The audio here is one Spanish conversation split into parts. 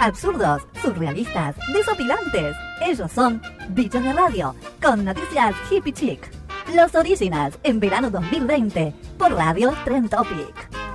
Absurdos, surrealistas, desopilantes. Ellos son Bichos de Radio, con noticias hippie chic. Los Originals en verano 2020 por Radio Trend Topic.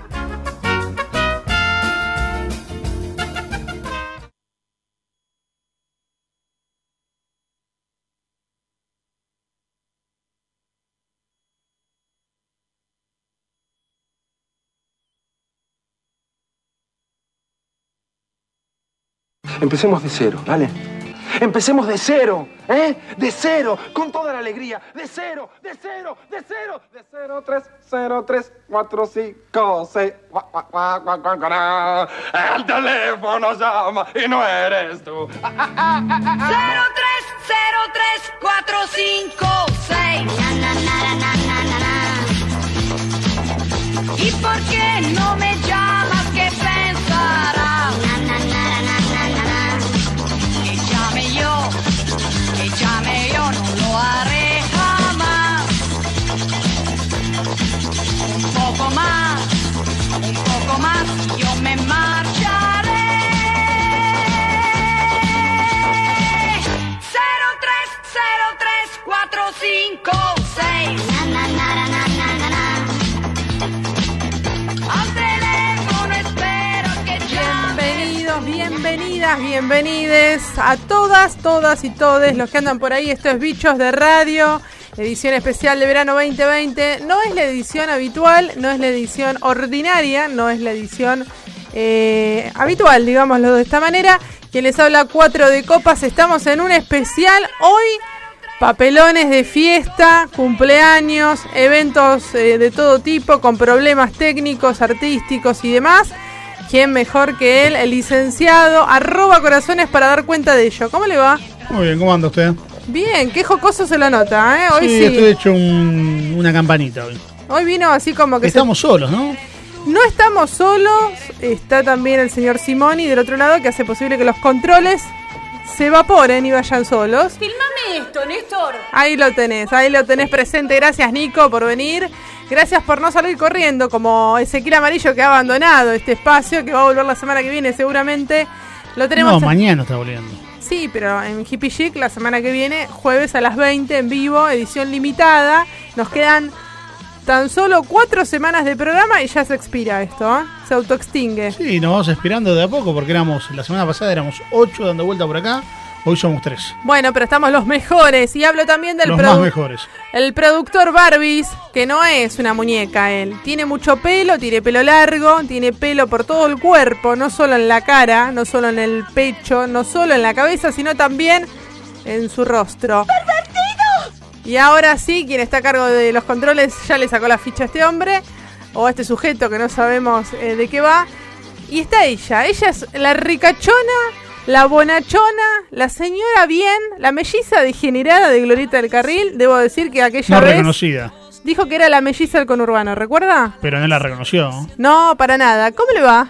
Empecemos de cero, ¿vale? Empecemos de cero, ¿eh? De cero, con toda la alegría. De cero, de cero, de cero, de cero, tres, cero, tres, cuatro, cinco, seis. El teléfono llama y no eres tú. 0, 3, 0, 3, 4, 5, 6. ¿Y por qué no me llamas? Bienvenides a todas, todas y todes los que andan por ahí. Esto es Bichos de Radio, edición especial de verano 2020. No es la edición habitual, no es la edición ordinaria, no es la edición eh, habitual, digámoslo de esta manera. Quien les habla 4 de copas, estamos en un especial hoy. Papelones de fiesta, cumpleaños, eventos eh, de todo tipo con problemas técnicos, artísticos y demás. ¿Quién mejor que él, el licenciado, arroba corazones para dar cuenta de ello? ¿Cómo le va? Muy bien, ¿cómo anda usted? Bien, qué jocoso se lo nota, ¿eh? Hoy sí, sí. estoy hecho un- una campanita hoy. Hoy vino así como que se- Estamos solos, ¿no? No estamos solos, está también el señor Simoni del otro lado que hace posible que los controles se evaporen y vayan solos. Filmame esto, Néstor. Ahí lo tenés, ahí lo tenés presente. Gracias Nico por venir. Gracias por no salir corriendo como Ezequiel Amarillo que ha abandonado este espacio, que va a volver la semana que viene seguramente. Lo tenemos... No, mañana está volviendo. Sí, pero en Hippie Chic la semana que viene, jueves a las 20 en vivo, edición limitada. Nos quedan tan solo cuatro semanas de programa y ya se expira esto, ¿eh? se autoextingue. Sí, nos vamos esperando de a poco porque éramos, la semana pasada éramos ocho dando vuelta por acá, hoy somos tres. Bueno, pero estamos los mejores. Y hablo también del Los más mejores. El productor Barbies, que no es una muñeca él. Tiene mucho pelo, tiene pelo largo, tiene pelo por todo el cuerpo, no solo en la cara, no solo en el pecho, no solo en la cabeza, sino también en su rostro. Y ahora sí, quien está a cargo de los controles ya le sacó la ficha a este hombre, o a este sujeto que no sabemos eh, de qué va. Y está ella, ella es la ricachona, la bonachona, la señora bien, la melliza degenerada de Glorita del Carril. Debo decir que aquella No vez reconocida, dijo que era la melliza del conurbano, ¿recuerda? pero no la reconoció. No, para nada. ¿Cómo le va?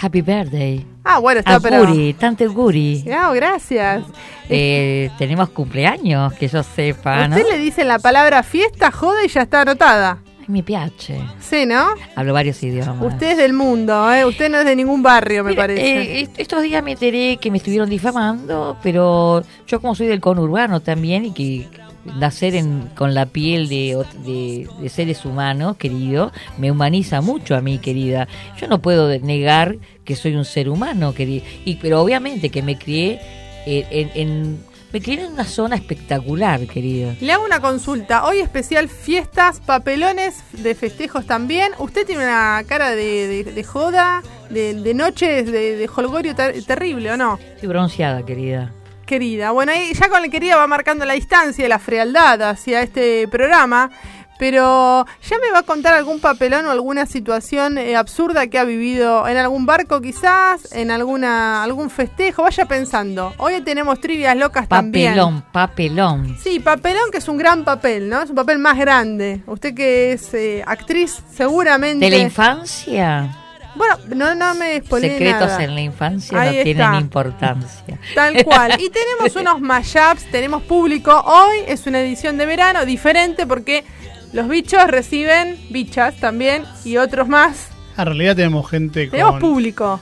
Happy birthday. Ah, bueno, está pero... Tanto auguri. No, gracias. Eh, tenemos cumpleaños, que yo sepa, ¿no? Usted le dice la palabra fiesta, joda y ya está anotada. Ay, mi piace. Sí, ¿no? Hablo varios idiomas. Usted es del mundo, ¿eh? Usted no es de ningún barrio, me Mira, parece. eh, est- estos días me enteré que me estuvieron difamando, pero yo como soy del conurbano también y que nacer en- con la piel de, de- de seres humanos, querido, me humaniza mucho a mí, querida. Yo no puedo negar que soy un ser humano, querido. Y, pero obviamente que me crié eh, en, en- me crié en una zona espectacular, querido. Le hago una consulta. Hoy especial fiestas, papelones de festejos también. ¿Usted tiene una cara de, de- de joda, de, de noches de, de holgorio ter- terrible o no? Estoy bronceada, querida. Querida. Bueno, ahí ya con el querida va marcando la distancia y la frialdad hacia este programa. Pero ya me va a contar algún papelón o alguna situación eh, absurda que ha vivido en algún barco quizás, en alguna algún festejo. Vaya pensando. Hoy tenemos trivias locas también. Papelón, papelón. Sí, papelón que es un gran papel, ¿no? Es un papel más grande. Usted que es eh, actriz seguramente... ¿De la infancia? Bueno, no, no me Secretos nada. en la infancia Ahí no tienen está. importancia. Tal cual. Y tenemos unos mashups, tenemos público. Hoy es una edición de verano diferente porque los bichos reciben bichas también y otros más. En realidad tenemos gente Tenemos con, público.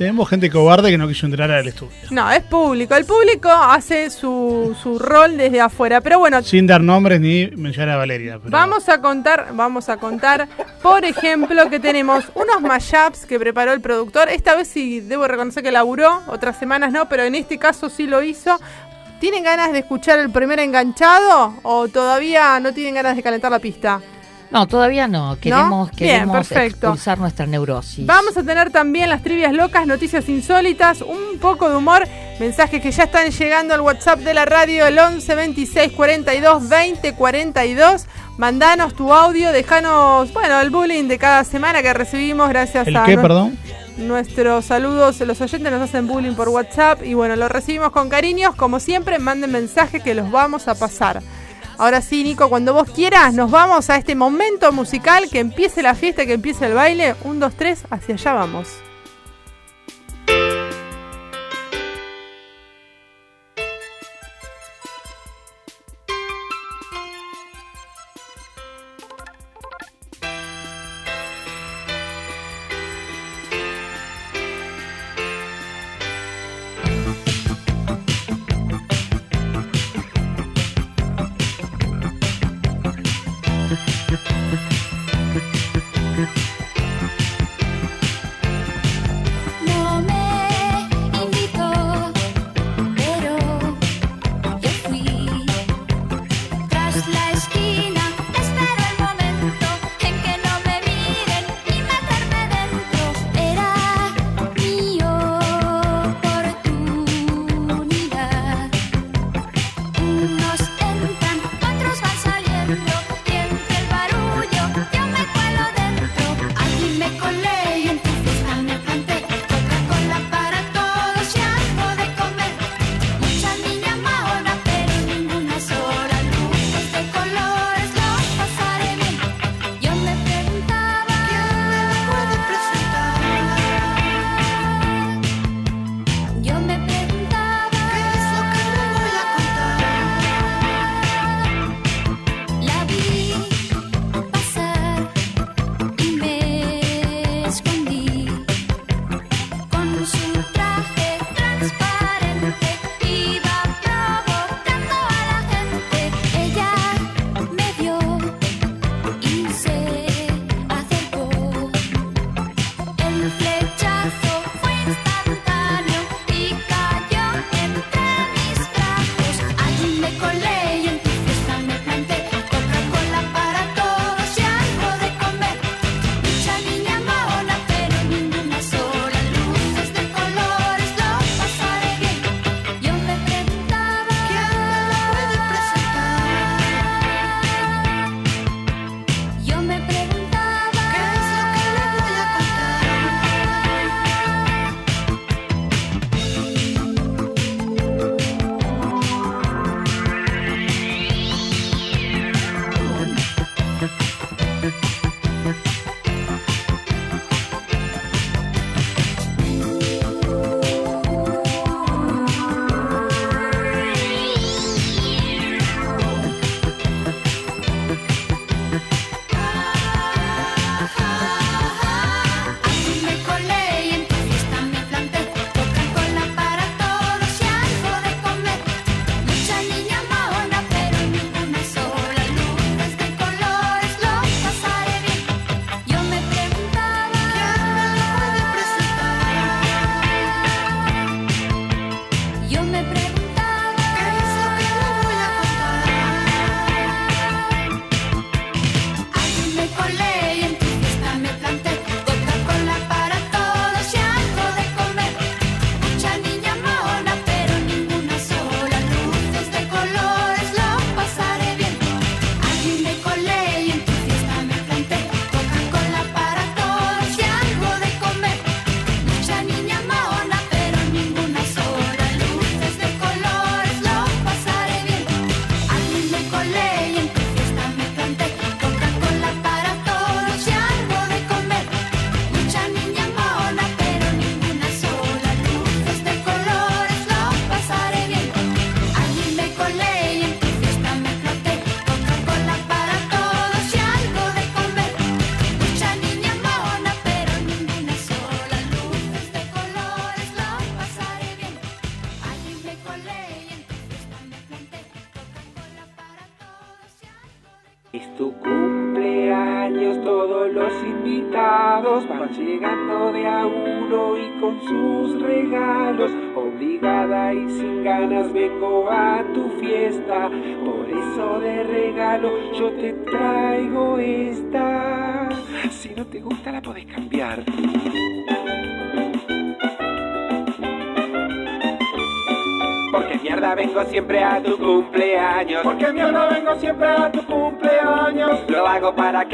Tenemos gente cobarde que no quiso entrar al estudio. No, es público. El público hace su, su rol desde afuera. Pero bueno, Sin dar nombres ni mencionar a Valeria. pero- Vamos a contar, vamos a contar, por ejemplo, que tenemos unos mashups que preparó el productor. Esta vez sí debo reconocer que laburó, otras semanas no, pero en este caso sí lo hizo. ¿Tienen ganas de escuchar el primer enganchado o todavía no tienen ganas de calentar la pista? No, todavía no. Queremos, Bien, queremos perfecto. expulsar nuestra neurosis. Vamos a tener también las trivias locas, noticias insólitas, un poco de humor, mensajes que ya están llegando al WhatsApp de la radio, el 11 26 42 20 42. Mandanos tu audio, dejanos, bueno, el bullying de cada semana que recibimos gracias ¿El a qué, perdón? nuestros saludos. Los oyentes nos hacen bullying por WhatsApp y bueno, lo recibimos con cariños. Como siempre, manden mensajes que los vamos a pasar. Ahora sí, Nico, cuando vos quieras, nos vamos a este momento musical, que empiece la fiesta, que empiece el baile. Un, dos, tres, hacia allá vamos.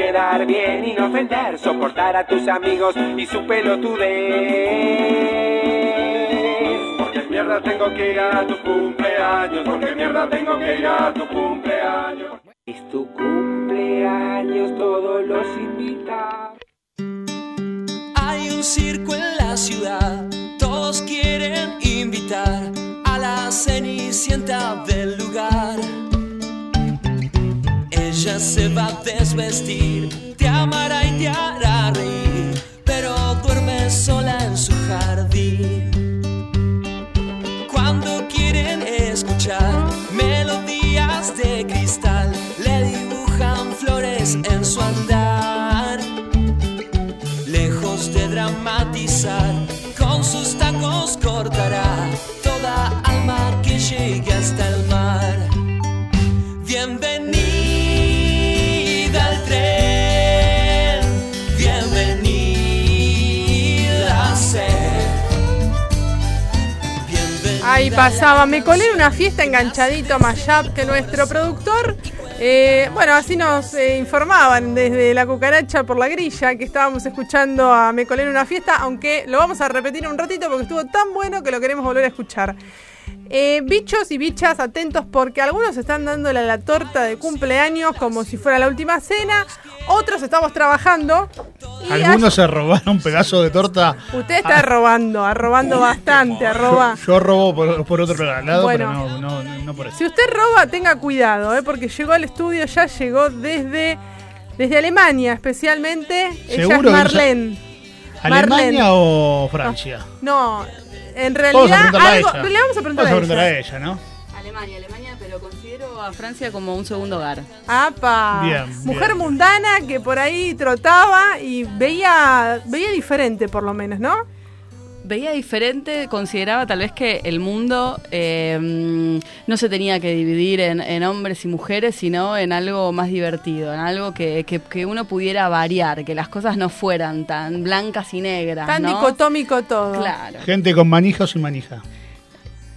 Quedar bien y no ofender, soportar a tus amigos y su pelotudez. Porque mierda tengo que ir a tu cumpleaños. Porque mierda tengo que ir a tu pasaba, me colé una fiesta enganchadito a Mayap que nuestro productor, eh, bueno, así nos eh, informaban desde la cucaracha por la grilla que estábamos escuchando a Me colé en una fiesta, aunque lo vamos a repetir un ratito porque estuvo tan bueno que lo queremos volver a escuchar. Eh, bichos y bichas, atentos porque algunos están dándole a la torta de cumpleaños como si fuera la última cena, otros estamos trabajando. y Algunos se robaron un pedazo de torta. Usted está robando, a robando bastante, arroba. Yo robo por, por otro lado, Bueno. pero no, no, no por eso. Si usted roba, tenga cuidado, ¿eh? porque llegó al estudio, ya llegó desde, desde Alemania, especialmente. Ella es Marlene. ¿Alemania Marlene. o Francia? No, en Vamos a realidad a algo, ella. le vamos a preguntar Vamos a ella. a ella, ¿no? Alemania, Alemania, pero considero a Francia como un segundo hogar. ¡Apa! Bien, Mujer bien. mundana que por ahí trotaba y veía, veía diferente por lo menos, ¿no? Veía diferente, consideraba tal vez que el mundo eh, no se tenía que dividir en, en hombres y mujeres, sino en algo más divertido, en algo que, que- que uno pudiera variar, que las cosas no fueran tan blancas y negras. Tan ¿no? dicotómico todo. Claro. Gente con manija o sin manija.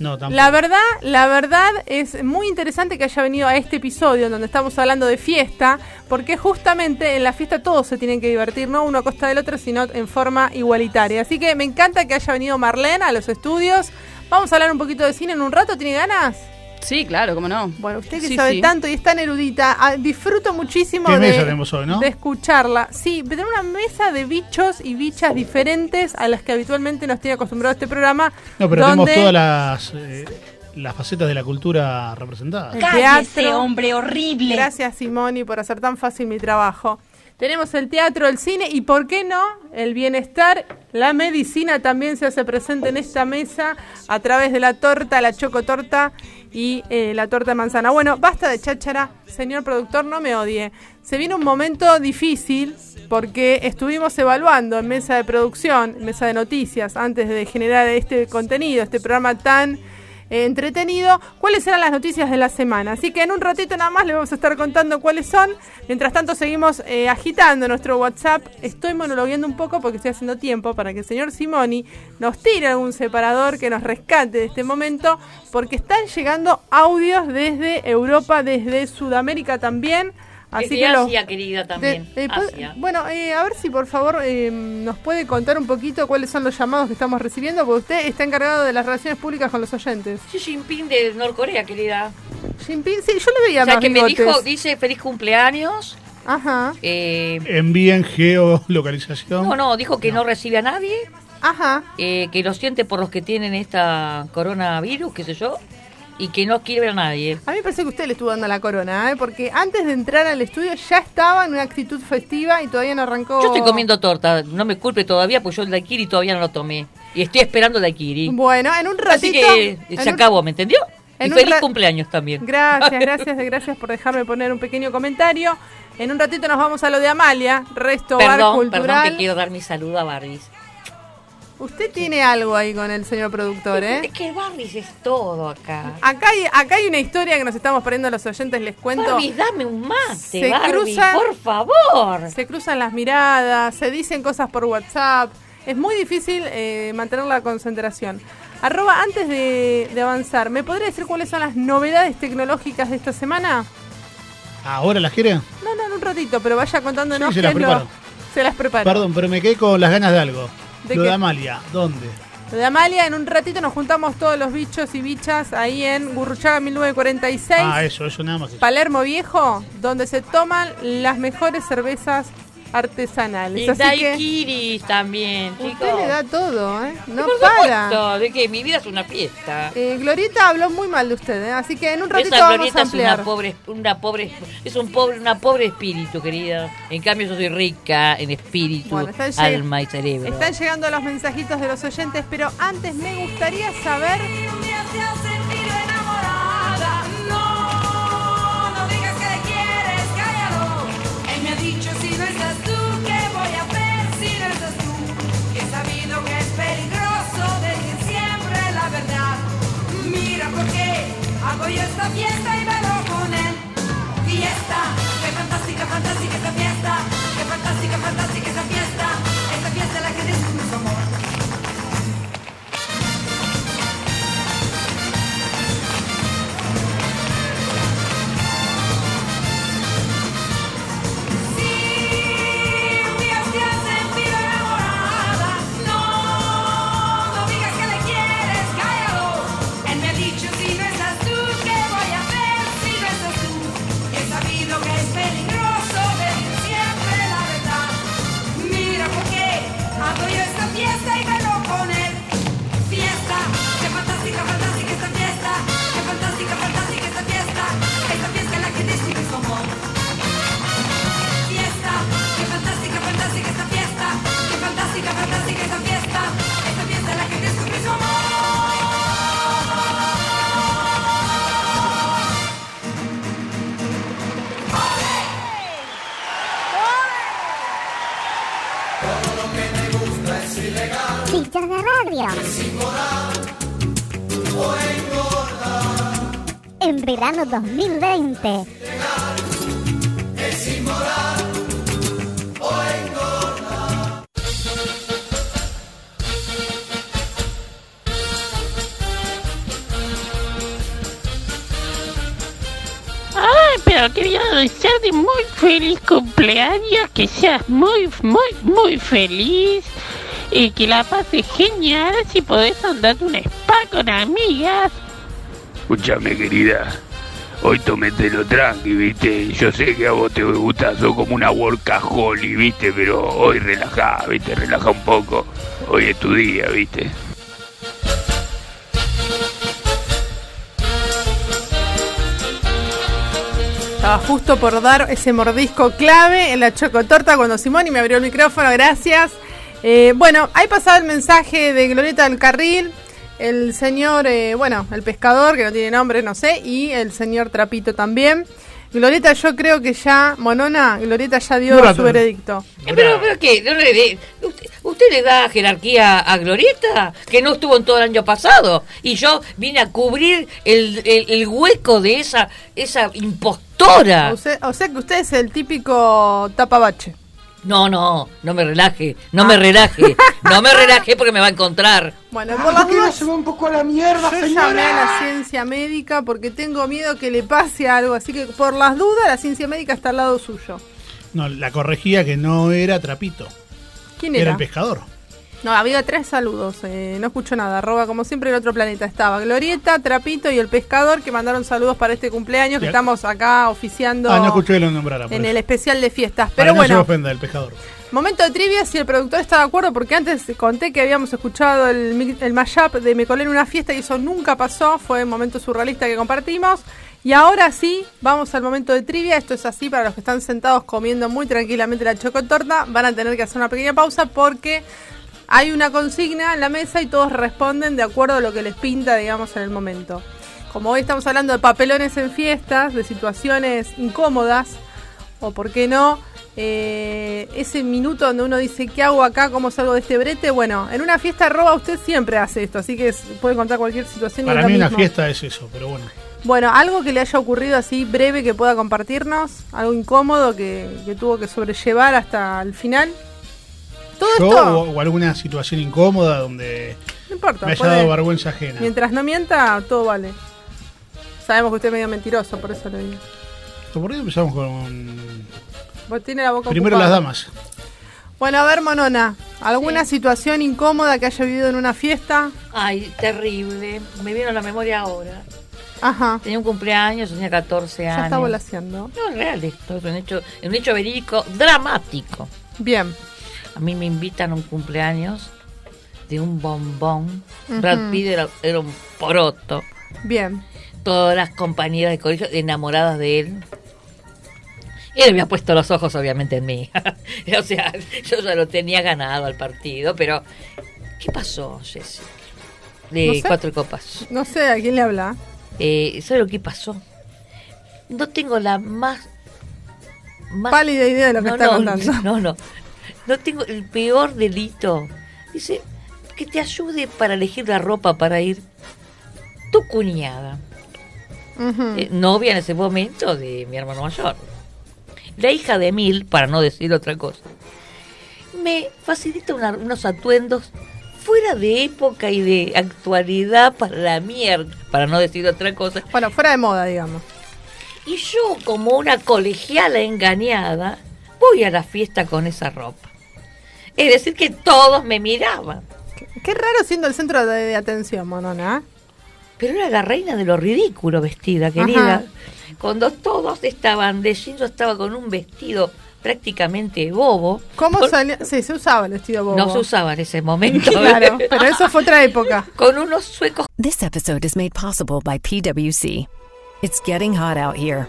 No, tampoco. La verdad, la verdad es muy interesante que haya venido a este episodio donde estamos hablando de fiesta, porque justamente en la fiesta todos se tienen que divertir, no uno a costa del otro, sino en forma igualitaria. Así que me encanta que haya venido Marlene a los estudios. Vamos a hablar un poquito de cine en un rato, ¿tiene ganas? Sí, claro, cómo no. Bueno, usted que Sí, sabe sí. tanto y es tan erudita, ah, disfruto muchísimo ¿Qué de, mesa tenemos hoy, no? de escucharla. Sí, tener una mesa de bichos y bichas diferentes a las que habitualmente nos tiene acostumbrado este programa. No, pero donde tenemos todas las, eh, las facetas de la cultura representadas. teatro. hombre horrible! Gracias, Simoni, por hacer tan fácil mi trabajo. Tenemos el teatro, el cine y, ¿por qué no? El bienestar, la medicina también se hace presente en esta mesa a través de la torta, la chocotorta y eh, la torta de manzana. Bueno, basta de cháchara, señor productor, no me odie. Se viene un momento difícil porque estuvimos evaluando en mesa de producción, mesa de noticias, antes de generar este contenido, este programa tan entretenido, cuáles eran las noticias de la semana. Así que en un ratito nada más le vamos a estar contando cuáles son. Mientras tanto seguimos eh, agitando nuestro WhatsApp. Estoy monologueando un poco porque estoy haciendo tiempo para que el señor Simoni nos tire algún separador que nos rescate de este momento, porque están llegando audios desde Europa, desde Sudamérica también. Así que Asia, querida, también. de- eh, Asia. Bueno, eh, a ver si por favor eh, nos puede contar un poquito cuáles son los llamados que estamos recibiendo, porque usted está encargado de las relaciones públicas con los oyentes. Xi Jinping de Norcorea, querida. Jinping, sí, yo le veía O sea, más que me dijo, dice feliz cumpleaños. Ajá. Eh, Envíen geolocalización. no, no, dijo que no, recibe a nadie. Ajá. eh, que lo siente por los que tienen esta coronavirus, qué sé yo. Y que no quiere ver a nadie. A mí me parece que usted le estuvo dando la corona, ¿eh? porque antes de entrar al estudio ya estaba en una actitud festiva y todavía no arrancó. Yo estoy comiendo torta, no me culpe todavía, pues yo el daiquiri todavía no lo tomé. Y estoy esperando el daiquiri. Bueno, en un ratito. Así que se un- acabó, ¿me entendió? En y feliz ra- cumpleaños también. Gracias, gracias, gracias por dejarme poner un pequeño comentario. En un ratito nos vamos a lo de Amalia, resto bar Perdón, cultural. perdón, que quiero dar mi saludo a Barris. Usted tiene algo ahí con el señor productor, ¿eh? Es que Barris es todo acá. Acá hay, acá hay una historia que nos estamos perdiendo a los oyentes, les cuento. Barris, dame un mate, Se Barbie, cruzan- por favor. Se cruzan las miradas, se dicen cosas por WhatsApp. Es muy difícil eh, mantener la concentración. Arroba, antes de, de avanzar, ¿me podría decir cuáles son las novedades tecnológicas de esta semana? ¿Ahora las quiere? No, no, en un ratito, pero vaya contándonos Sí, se qué las es lo- preparo. Se las preparo. Perdón, pero me quedé con las ganas de algo. ¿De Lo de Amalia, ¿dónde? Lo de Amalia, en un ratito nos juntamos todos los bichos y bichas ahí en Gurruchaga 1946. Ah, eso, eso nada más. Palermo Viejo, donde se toman las mejores cervezas artesanales. Y Así que daiquiris también, chicos. usted le da todo, ¿eh? No Por para. supuesto, de que mi vida es una fiesta. Eh, Glorieta habló muy mal de usted, ¿eh? así que en un ratito Esa vamos a glorieta es ampliar. una pobre, una pobre, es un pobre, una pobre espíritu, querida. En cambio yo soy rica en espíritu, Bueno, alma y cerebro. Están llegando los mensajitos de los oyentes, pero antes me gustaría saber. Hago yo esta fiesta y velo con él. Fiesta, qué fantástica, fantástica esta fiesta. Qué fantástica, fantástica esta fiesta. Bichos de radio. En verano 2020. Ay, pero quería desearte muy feliz cumpleaños, que seas muy, muy, muy feliz y que la pases genial si podés andar un spa con amigas. Escúchame, querida. Hoy tomételo tranqui, viste. Yo sé que a vos te gusta, sos como una workaholic, viste, pero hoy relajá, viste, relaja un poco. Hoy es tu día, viste. Estaba justo por dar ese mordisco clave en la chocotorta cuando Simoni me abrió el micrófono, gracias. Eh, bueno, ahí pasaba el mensaje de Glorieta del Carril, el señor, eh, bueno, el pescador, que no tiene nombre, no sé, y el señor Trapito también. Glorieta, yo creo que ya, Monona, Glorieta ya dio su veredicto. Eh, Pero, pero ¿qué? No le dé- ¿Usted, usted le da jerarquía a Glorieta? Que no estuvo en todo el año pasado. Y yo vine a cubrir el, el- el hueco de esa, esa impostora. O sea, o sea que usted es el típico tapabache. No, no, no me relaje, no me relaje, no me relaje porque me va a encontrar. Bueno, por las dudas, se va un poco a la mierda, yo señora. llamé a la ciencia médica porque tengo miedo que le pase algo, así que por las dudas la ciencia médica está al lado suyo. No, la corregía que no era Trapito. ¿Quién Era era? el pescador. No, había tres saludos, eh, no escucho nada, arroba como siempre el otro planeta estaba Glorieta, Trapito y el pescador que mandaron saludos para este cumpleaños que estamos acá oficiando Ah, no escuché que lo nombrara. en eso. el especial de fiestas. Para Pero que no se bueno, ofenda el pescador. Momento de trivia, si el productor está de acuerdo, porque antes conté que habíamos escuchado el, el mashup de Me colé en una fiesta y eso nunca pasó, fue un momento surrealista que compartimos. Y ahora sí, vamos al momento de trivia. Esto es así para los que están sentados comiendo muy tranquilamente la chocotorta. Van a tener que hacer una pequeña pausa porque hay una consigna en la mesa y todos responden de acuerdo a lo que les pinta, digamos, en el momento. como hoy estamos hablando de papelones en fiestas, de situaciones incómodas, o por qué no, eh, ese minuto donde uno dice, ¿qué hago acá? ¿Cómo salgo de este brete? Bueno, en una fiesta roba usted siempre hace esto, así que puede contar cualquier situación. Para mí una mismo. fiesta es eso, pero bueno. Bueno, algo que le haya ocurrido así breve que pueda compartirnos, algo incómodo que, que tuvo que sobrellevar hasta el final. Todo Yo esto, o, o alguna situación incómoda donde no importa. me haya puede- dado vergüenza ajena. mientras no mienta, todo vale. Sabemos que usted es medio mentiroso, por eso le digo. ¿Por qué empezamos con Vos tiene la boca primero ocupada. las damas? Bueno, a ver, Monona, ¿alguna situación incómoda que haya vivido en una fiesta? Ay, terrible. Me vino a la memoria ahora. Ajá. Tenía un cumpleaños, tenía 14 Ya años. está volaseando. No, es real esto, es un hecho, es un hecho verídico dramático. Bien. A mí me invitan a un cumpleaños de un bombón. Ujú. Brad Pitt era, era un poroto. Bien. Todas las compañeras de colegio enamoradas de él. Él había puesto los ojos obviamente en mí. o sea, yo ya lo tenía ganado al partido, pero ¿qué pasó, Jessy? De No sé. cuatro copas. No sé a quién le habla. Eh, ¿Sabe lo que pasó? No tengo la más... más- Pálida idea de lo que no, está no, contando. No, no. No tengo el peor delito. Dice, que te ayude para elegir la ropa para ir tu cuñada. Eh, novia en ese momento de mi hermano mayor. La hija de Mil, para no decir otra cosa, me facilita una- unos atuendos fuera de época y de actualidad para la mierda, para no decir otra cosa. Bueno, fuera de moda, digamos. Y yo, como una colegiala engañada, voy a la fiesta con esa ropa. Es decir, que todos me miraban. Qué raro siendo el centro de, de atención, Monona. ¿eh? Pero era la reina de lo ridículo vestida, querida. Ajá. Cuando todos estaban de jean, yo estaba con un vestido prácticamente bobo. ¿Cómo Por- salió? Sí, se usaba el vestido bobo. No se usaba en ese momento. Claro, pero eso fue otra época. Con unos suecos. This episode is made possible by PwC. It's getting hot out here.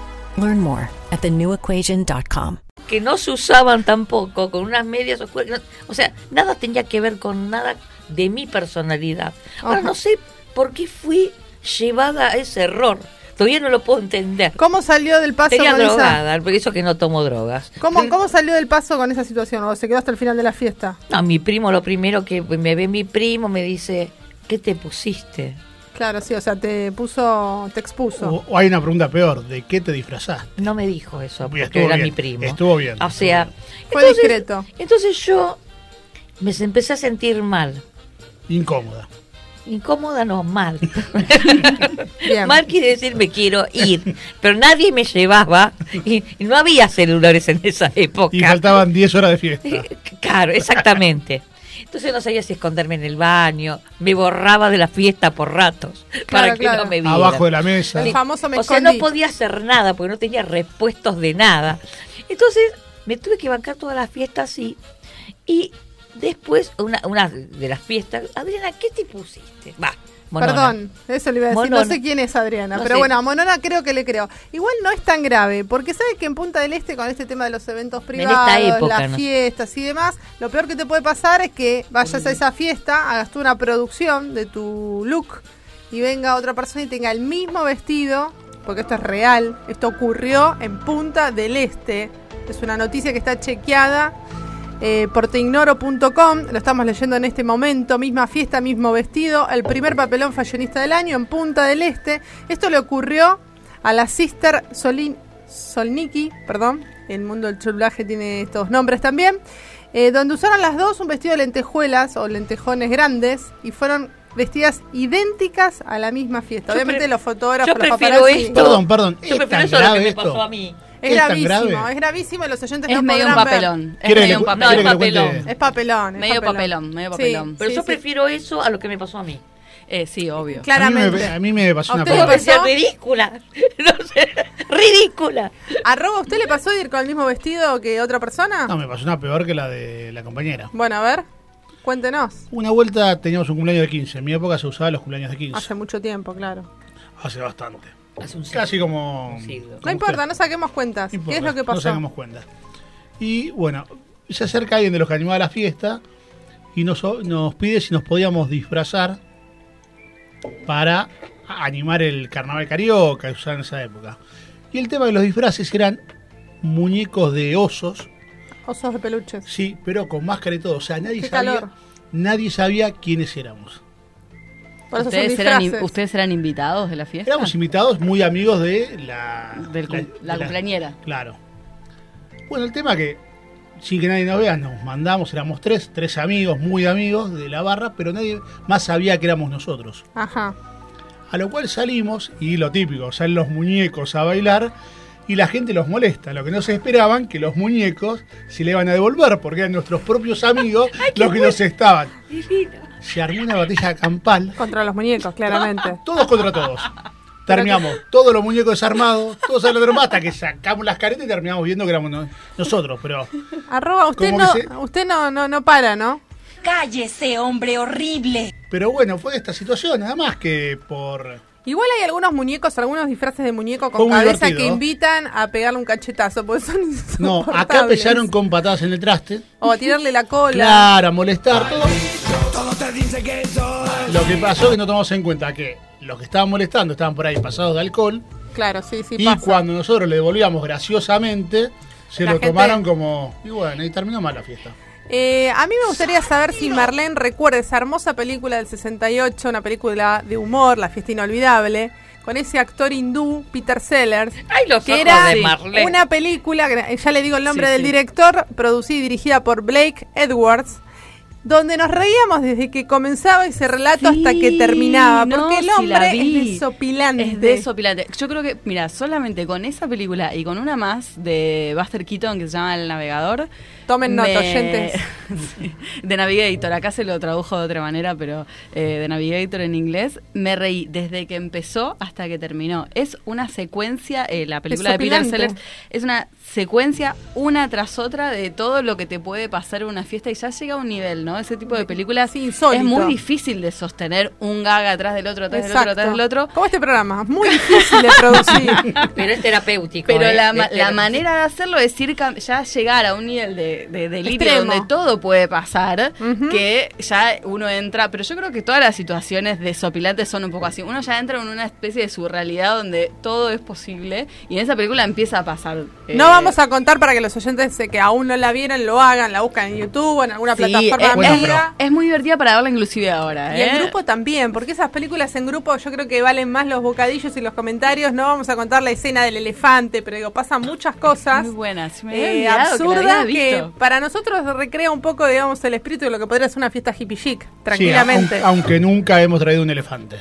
Learn more at thenewequation.com. que no se usaban tampoco, con unas medias oscuras. o sea, nada tenía que ver con nada de mi personalidad. Ahora Ajá. no sé por qué fui llevada a ese error. Todavía no lo puedo entender. ¿Cómo salió del paso Tenía con esa- drogada, por eso que no tomo drogas. ¿Cómo, ¿Cómo salió del paso con esa situación? ¿O se quedó hasta el final de la fiesta? No, mi primo, lo primero que me ve mi primo, me dice, ¿qué te pusiste? Claro, sí, o sea, te puso, te expuso. O, o hay una pregunta peor, ¿de qué te disfrazaste? No me dijo eso, porque estuvo era bien, mi primo. estuvo bien, O sea, Fue discreto. Entonces yo me empecé a sentir mal. Incómoda. Incómoda no, mal. Bien. Mal quiere decir me quiero ir, pero nadie me llevaba y, y no había celulares en esa época. Y faltaban 10 horas de fiesta. Claro, exactamente. Entonces no sabía si esconderme en el baño, me borraba de la fiesta por ratos para que claro. no me vieran. Abajo de la mesa. El famoso me o sea, no podía hacer nada porque no tenía repuestos de nada. Entonces me tuve que bancar toda la fiesta así. Y después, una, una de las fiestas, Adriana, ¿qué te pusiste? Va, monona. Perdón, eso le iba a decir. Monona. No sé quién es Adriana, No pero sé. bueno, a Monona creo que le creo. Igual no es tan grave, porque sabes que en Punta del Este, con este tema de los eventos privados, época, las ¿no? fiestas y demás, lo peor que te puede pasar es que vayas a esa fiesta, hagas tú una producción de tu look y venga otra persona y tenga el mismo vestido, porque esto es real, esto ocurrió en Punta del Este. Es una noticia que está chequeada eh, por teignoro.com, lo estamos leyendo en este momento, misma fiesta, mismo vestido, el primer papelón fashionista del año en Punta del Este. Esto le ocurrió a la Sister Solin, Solniki, perdón, el mundo del chulaje tiene estos nombres también. eh, donde usaron las dos un vestido de lentejuelas o lentejones grandes y fueron vestidas idénticas a la misma fiesta. Yo Obviamente los fotógrafos, yo los paparazzi- esto. Perdón, perdón. Yo ¿es prefiero tan eso lo que me esto? pasó a mí. Es ¿Es gravísimo, grave? es gravísimo y los oyentes Es no medio un podrán ver. papelón. Es ¿Quiere medio un papelón. que le papelón. Es papelón. es Medio papelón, medio Sí, papelón. Pero sí, yo sí. prefiero eso a lo que me pasó a mí. Eh, sí, obvio. A mí, Claramente. me, a mí me pasó ¿A una usted cosa. Ridícula. No sé, ridícula. ¿Arroba usted le pasó ir con el mismo vestido que otra persona? No, me pasó una peor que la de la compañera. Bueno, a ver, cuéntenos. Una vuelta teníamos un cumpleaños de 15. En mi época se usaba los cumpleaños de 15. Hace mucho tiempo, claro. Hace bastante. Hace un siglo. Casi como. Un siglo. como No importa, usted. no saquemos cuentas. No ¿Qué es lo que pasó? No sacamos cuenta. Y bueno, se acerca alguien de los que animaba la fiesta y nos, nos pide si nos podíamos disfrazar para animar el carnaval carioca que usaban en esa época. Y el tema de los disfraces eran muñecos de osos, Osos de peluches. sí, pero con máscara y todo. O sea, nadie Qué sabía, calor. nadie sabía quiénes éramos. Por eso son ¿Ustedes eran, disfraces. ¿Ustedes eran invitados de la fiesta? Éramos invitados muy amigos de la, Del la de cumpleañera. Claro. Bueno, el tema que, sin que nadie nos vea, nos mandamos, éramos tres, tres amigos, muy amigos de la barra, pero nadie más sabía que éramos nosotros. Ajá. A lo cual salimos, y lo típico, salen los muñecos a bailar, y la gente los molesta. Lo que no se esperaban, que los muñecos se le iban a devolver, porque eran nuestros propios amigos los que nos estaban. Se armó una batalla campal, Contra los muñecos, claramente. todos contra todos. Terminamos todos los muñecos desarmados, todos a la broma, hasta que sacamos las caretas y terminamos viendo que éramos no- nosotros. Pero Arroba, usted no, se- usted no, no, no para, ¿no? Cállese, hombre horrible. pero bueno, fue esta situación, nada más que por. Igual hay algunos muñecos, algunos disfraces de muñeco con cabeza divertido. que invitan a pegarle un cachetazo, porque son No, acá pesaron con patadas en el traste. O a tirarle la cola. Claro, a molestar, todo. Lo que pasó es que no tomamos en cuenta que los que estaban molestando estaban por ahí pasados de alcohol. Claro, sí, sí y pasa. cuando nosotros le devolvíamos graciosamente, se La lo gente- tomaron como. Y bueno, y terminó mal la fiesta. Eh, a mí me gustaría saber si Marlene recuerda esa hermosa película del 68, una película de humor, La fiesta inolvidable, con ese actor hindú, Peter Sellers, Ay, los que ojos era de Marlene. una película, ya le digo el nombre Sí, del sí. director, producida y dirigida por Blake Edwards, donde nos reíamos desde que comenzaba ese relato hasta que terminaba, no, porque el hombre es desopilante. Es desopilante. Yo creo que, mira, solamente con esa película y con una más de Buster Keaton que se llama El Navegador. Tomen nota, oyentes. Sí, de Navigator, acá se lo tradujo de otra manera, pero eh, de Navigator en inglés. Me reí desde que empezó hasta que terminó. Es una secuencia, eh, la película de Peter. Sellers es una secuencia una tras otra de todo lo que te puede pasar en una fiesta y ya llega a un nivel, ¿no? Ese tipo de películas Sí, es muy difícil de sostener un gag atrás del otro, atrás del otro, atrás del otro. Como este programa, muy difícil de producir. Pero es terapéutico. Pero ¿eh? la, la manera de hacerlo es ir ya llegar a un nivel de, de delirio Extremo. donde todo puede pasar, que ya uno entra, pero yo creo que todas las situaciones desopilantes son un poco así. Uno ya entra en una especie de surrealidad donde todo es posible y en esa película empieza a pasar. eh, No vamos a contar para que los oyentes eh, que aún no la vieron lo hagan, la buscan en YouTube o en alguna Sí, plataforma es, Bueno, amiga. es muy divertida para verla inclusive ahora. Y ¿eh? en grupo también, porque esas películas en grupo yo creo que valen más los bocadillos y los comentarios. No vamos a contar la escena del elefante, pero digo, pasan muchas cosas Muy buena, se me eh, que absurdas que, para nosotros recrea un poco, digamos, el espíritu de lo que podría ser una fiesta hippie chic, Sí, tranquilamente. aunque, aunque nunca hemos traído un elefante.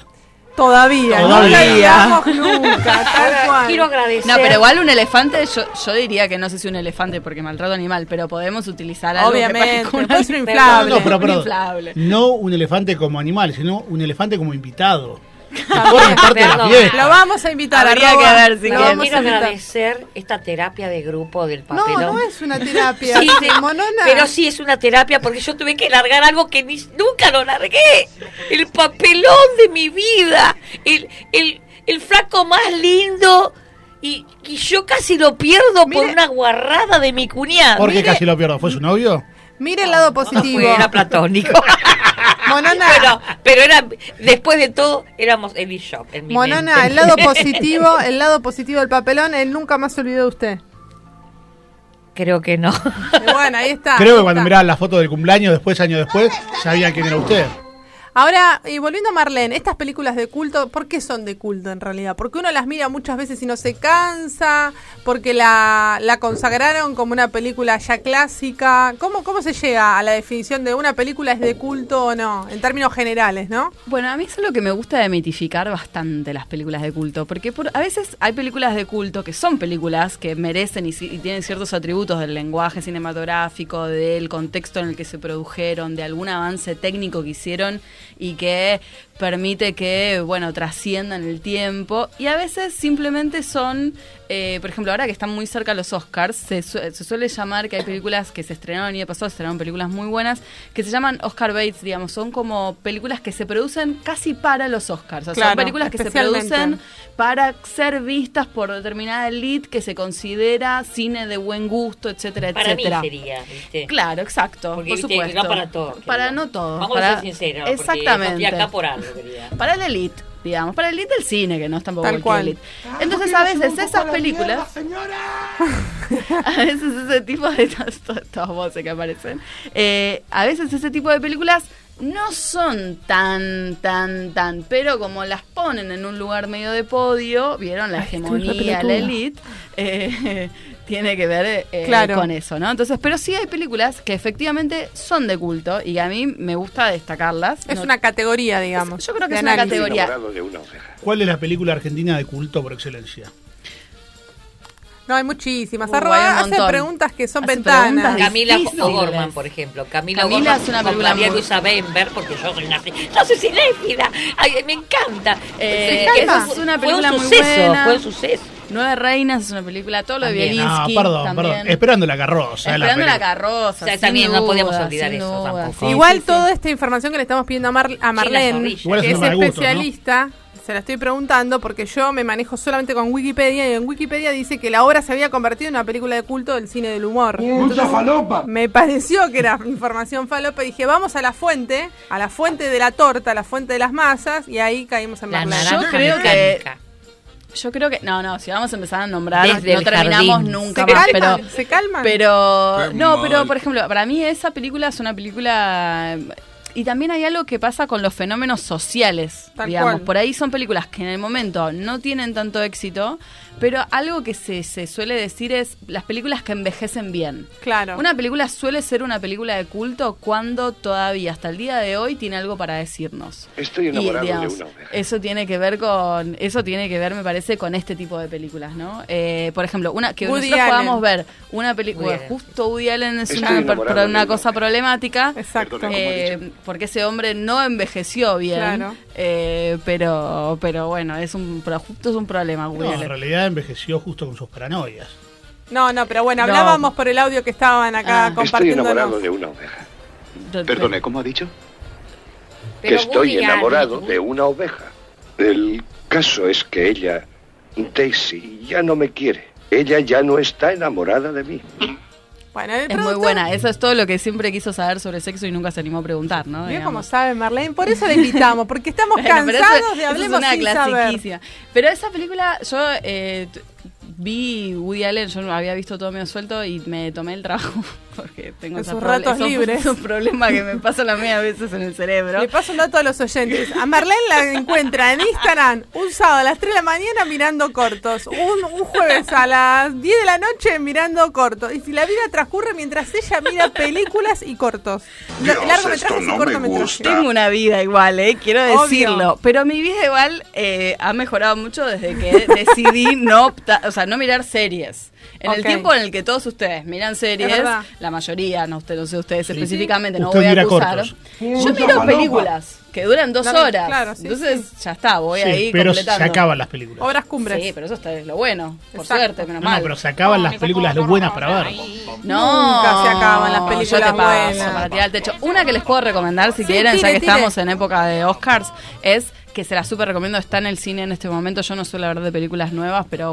Todavía, Todavía. no nunca, tal cual. Quiero agradecer. No, pero igual un elefante, yo, yo diría que no sé si un elefante porque maltrato animal, pero podemos utilizar algo que Obviamente, parezca un inflable. No, pero, Un perdón, inflable. no un elefante como animal, sino un elefante como invitado. Lo vamos a invitar Habría arroba, que ver si lo quieren. vamos Quiero a agradecer esta terapia de grupo del No, papelón. no es una terapia. Sí, sí, Monona. pero sí es una terapia porque yo tuve que largar algo que ni- nunca lo largué. El papelón de mi vida. El, el, el flaco más lindo. Y, y yo casi lo pierdo por una guarrada de mi cuñada. ¿Por qué Mire- casi lo pierdo? ¿Fue su novio? Mire el lado No positivo. fue, era platónico. Monona, pero, pero era, después de todo, éramos él y yo. en mi Monona, mente. el lado positivo, el lado positivo del papelón, él nunca más se olvidó de usted. Creo que no. Y bueno, ahí está. Creo ahí que cuando miraban la foto del cumpleaños, después, años después, sabían quién era usted. Ahora, y volviendo a Marlene, estas películas de culto, ¿por qué son de culto en realidad? Porque uno las mira muchas veces y no se cansa, porque la, consagraron como una película ya clásica. ¿Cómo, ¿Cómo se llega a la definición de una película es de culto o no? En términos generales, ¿no? Bueno, a mí es lo que me gusta de mitificar bastante las películas de culto, porque por- a veces hay películas de culto que son películas que merecen y, y tienen ciertos atributos del lenguaje cinematográfico, del contexto en el que se produjeron, de algún avance técnico que hicieron y que permite que, bueno, trasciendan el tiempo. Y a veces simplemente son, eh, por ejemplo, ahora que están muy cerca los Oscars, se, su- se suele llamar que hay películas que se estrenaron y de pasado se estrenaron películas muy buenas, que se llaman Oscar Bates, digamos, son como películas que se producen casi para los Oscars. O sea, son películas que se producen para ser vistas por determinada elite que se considera cine de buen gusto, etcétera, Para mí etcétera. sería, ¿viste? Claro, exacto, Porque, por viste, supuesto. no para todos, Para no todos. Vamos para- a ser sinceros. porque Exactamente. estoy acá por algo, querida. Para la elite, digamos, para la elite del cine, que no es tampoco Tal cual. elite. Entonces, a veces esas películas. a veces ese tipo de. Todas, todas- todas voces que aparecen. eh, a veces ese tipo de películas no son tan, tan, tan. Pero como las ponen en un lugar medio de podio, vieron la hegemonía, la elite. eh, tiene que ver eh, Claro. con eso, ¿no? Entonces, pero sí hay películas que efectivamente son de culto y a mí me gusta destacarlas. Es No- una categoría, digamos. yo creo que es una categoría. ¿Cuál es la película argentina de culto por excelencia? No, hay muchísimas. Uh, Arroba hace montón. preguntas que son Hace ventanas. preguntas Camila. O'Gorman, por ejemplo. Camila, Camila es una película María muy- Luisa Bember, porque yo soy una... Yo soy cinéfila. Ay, me encanta. Eh, es una Fue película un muy suceso, buena. fue un suceso. Nueve Reinas es una película, todo lo de. Bielinski. No, perdón, también. perdón. Esperando la carroza. la Esperando la, carroza. O sea, sin también no podíamos olvidar eso duda, tampoco. sí, Igual sí, sí. toda esta información que le estamos pidiendo a, Mar- a Marlene. Igual que es especialista, se la estoy preguntando porque yo me manejo solamente con Wikipedia y en Wikipedia dice que la obra se había convertido en una película de culto del cine del humor. Mucha falopa. Me pareció que era información falopa y dije, vamos a la fuente, a la fuente de la torta, a la fuente de las masas y ahí caímos en La Marlene. Yo creo que- mecánica. Yo creo que. No, no, si vamos a empezar a nombrar, Desde no terminamos jardín. nunca ¿Se más. calman? Pero, ¿Se calman? Pero, Qué no, mal. pero por ejemplo, para mí esa película es una película. Y también hay algo que pasa con los fenómenos sociales, Tal digamos. cual. Por ahí son películas que en el momento no tienen tanto éxito, pero algo que se, se suele decir es las películas que envejecen bien. Claro. Una película suele ser una película de culto cuando todavía hasta el día de hoy tiene algo para decirnos. Estoy Y, enamorado digamos, de una oveja. Eso tiene que ver con, eso tiene que ver, me parece, con este tipo de películas, ¿no? Eh, por ejemplo, una que Woody nosotros Allen. podamos ver una película, Allen. justo Woody Allen es Estoy una, por- una una cosa problemática, Exacto. Eh, porque ese hombre no envejeció bien, Claro. eh, pero, pero bueno, es un, justo es un problema, Woody No, en Allen. Realidad envejeció justo con sus paranoias. No, no, pero bueno, No. hablábamos por el audio que estaban acá Ah. Estoy enamorado de una oveja. Perdone, ¿cómo ha dicho? Que estoy Woody Allen- enamorado de una oveja. El caso es que ella, Daisy, ya no me quiere. Ella ya no está enamorada de mí. Bueno, Es muy buena, eso es todo lo que siempre quiso saber sobre sexo y nunca se animó a preguntar, ¿no? Mira cómo sabe Marlene, por eso la invitamos, porque estamos Bueno, pero eso- cansados de hablemos es una sin saber. Pero esa película, yo eh, vi Woody Allen, yo no había visto todo medio suelto y me tomé el trabajo porque tengo proble- ratos esos- libres. esos problemas que me pasan a mí a veces en el cerebro. Le paso un dato a los oyentes. A Marlene la encuentra en Instagram un sábado a las 3 de la mañana mirando cortos. Un, un jueves a las 10 de la noche mirando cortos. Y si la vida transcurre mientras ella mira películas y cortos. Dios, Largometrajes y no me cortometrajes. gusta. Tengo una vida igual, eh, quiero Obvio. decirlo. Pero mi vida igual eh, ha mejorado mucho desde que decidí no opta- o sea, no mirar series. En el tiempo en el que todos ustedes miran series, la mayoría, no, usted, no sé ustedes Sí. específicamente, no Usted voy a acusar. Yo miro películas que duran dos Claro, horas. claro, sí, Entonces ya está, voy Sí, ahí pero se acaban las películas. Obras cumbres. Sí, pero eso está es lo bueno, por Exacto. suerte, menos No, no, mal. pero se acaban las películas lo buenas para ver. No, Nunca se acaban las yo películas te paso buenas. para tirar al techo. Una que les puedo recomendar si Sí, quieren, ya que tire. estamos en época de Oscars, es que se la súper recomiendo. Está en el cine en este momento. Yo no suelo hablar de películas nuevas, pero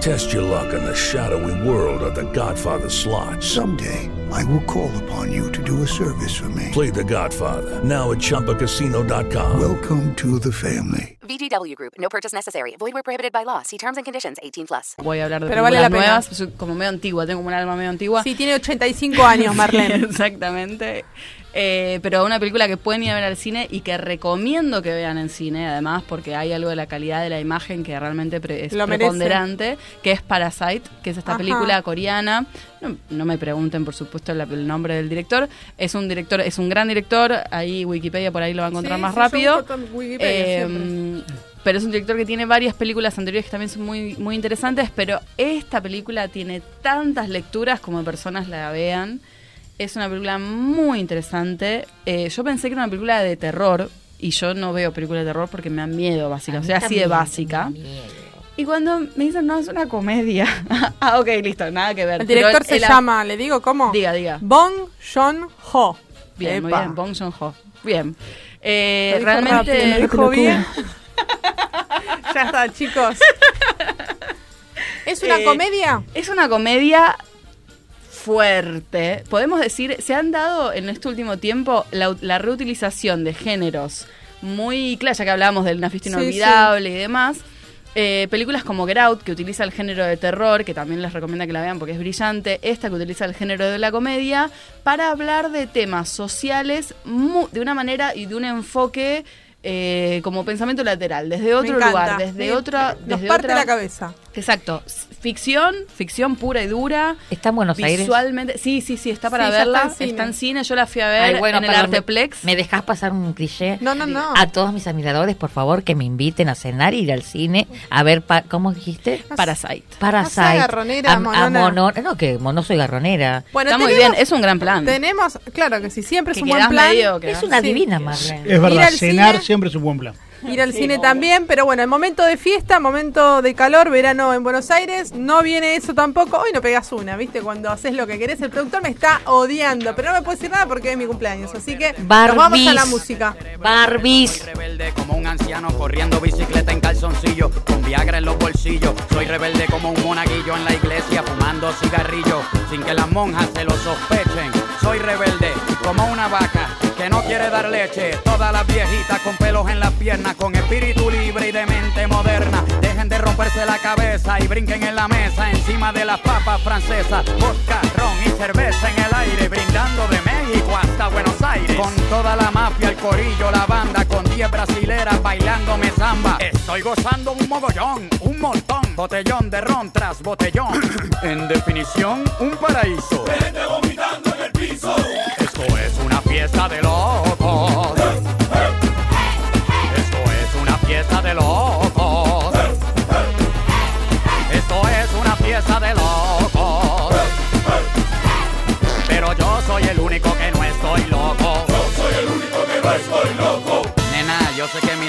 Test your luck in the shadowy world of The Godfather slot. Someday, I will call upon you to do a service for me. Play The Godfather now at ChumbaCasino.com. Welcome to the family. VGW Group. No purchase necessary. Void where prohibited by law. See terms and conditions. 18 plus. Voy a hablar de Pero vale la pena. nuevas. Soy como medio antigua, tengo como un alma medio antigua. Sí, tiene 85 años, Marlene. Exactamente. Eh, pero una película que pueden ir a ver al cine y que recomiendo que vean en cine, además, porque hay algo de la calidad de la imagen que realmente pre- es Lo preponderante, que es Parasite, que es esta Ajá. película coreana. No, no me pregunten, por supuesto, el nombre del director. Es un director, es un gran director. Ahí Wikipedia por ahí lo va a encontrar Sí, más sí, rápido. Eh, pero es un director que tiene varias películas anteriores que también son muy, muy interesantes, pero esta película tiene tantas lecturas como personas la vean. Es una película muy interesante. Eh, yo pensé que era una película de terror, y yo no veo películas de terror porque me dan miedo, básica. A O sea, así de básica. Y cuando me dicen, no, es una comedia. ah, ok, listo, nada que ver. El director Pero se el- llama, ¿le digo cómo? Diga, diga. Bong Joon-ho. Bien, muy bien. Bong Joon-ho. Bien. Eh, realmente... rápido, bien. ya está, chicos. ¿Es una Eh, comedia? Es una comedia fuerte. Podemos decir, se han dado en este último tiempo la, la reutilización de géneros muy, claro, ya que hablábamos de una fiesta Sí, inolvidable y demás. eh, películas como Get Out, que utiliza el género de terror, que también les recomienda que la vean porque es brillante. Esta que utiliza el género de la comedia, para hablar de temas sociales de una manera y de un enfoque eh, como pensamiento lateral, desde otro lugar, desde Me- otra. nos Desde parte otra- la cabeza. Exacto. Ficción, ficción pura y dura. ¿Está en Buenos Aires? Visualmente, sí, sí, sí, está para Sí, verla. está Está en cine. cine. yo la fui a ver Ay, bueno, en el Arteplex. ¿Me dejas pasar un cliché? No, no, no. A todos mis admiradores, por favor, que me inviten a cenar y ir al cine a ver, pa- ¿cómo dijiste? Parasite. Parasite. No seas garronera, A- a mono- no, que no soy garronera. Bueno, Está muy bien, es un gran plan. Tenemos, claro que sí, siempre es un buen plan. medio Es una Sí. divina, Marlene. Es verdad, cenar cine- siempre es un buen plan. Ir al cine también, pero bueno, el momento de fiesta, momento de calor, verano en Buenos Aires, no viene eso tampoco. Hoy no pegas una, ¿viste? Cuando haces lo que querés, el productor me está odiando, pero no me puede decir nada porque es mi cumpleaños. Así que nos vamos a la Barbies. música. Barbies. rebelde como un anciano corriendo bicicleta en calzoncillo, con Viagra en los bolsillos. Soy rebelde como un monaguillo en la iglesia, fumando cigarrillo, sin que las monjas se lo sospechen. Soy rebelde como una vaca que no quiere dar leche. Todas las viejitas con pelos en las piernas, con espíritu libre y de mente moderna. Dejen de romperse la cabeza y brinquen en la mesa encima de las papas francesas. Vodka, ron y cerveza en el aire, brindando de México hasta Buenos Aires. Con toda la mafia, el corillo, la banda, con 10 brasileras bailándome samba. Estoy gozando un mogollón, un montón. Botellón de ron tras botellón. en definición, un paraíso. vomitando en el piso. Esto es una fiesta de locos. Esto es una fiesta de locos. Esto es una fiesta de locos. Pero yo soy el único que no estoy loco. Yo soy el único que no estoy loco. Nena, Yo sé que mi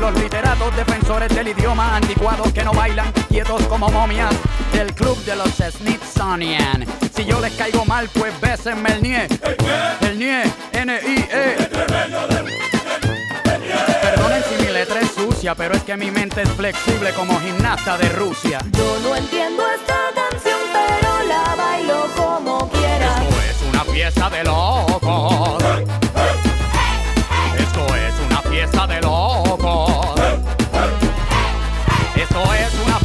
los literatos defensores del idioma anticuados que no bailan quietos como momias del club de los Smithsonian. Si yo les caigo mal, pues bésenme el nie. El nie, N-I-E. Perdonen si mi letra es sucia, pero es que mi mente es flexible como gimnasta de Rusia. Yo no entiendo esta canción, pero la bailo como quiera. Esto es una fiesta de locos. Esto es una fiesta de locos.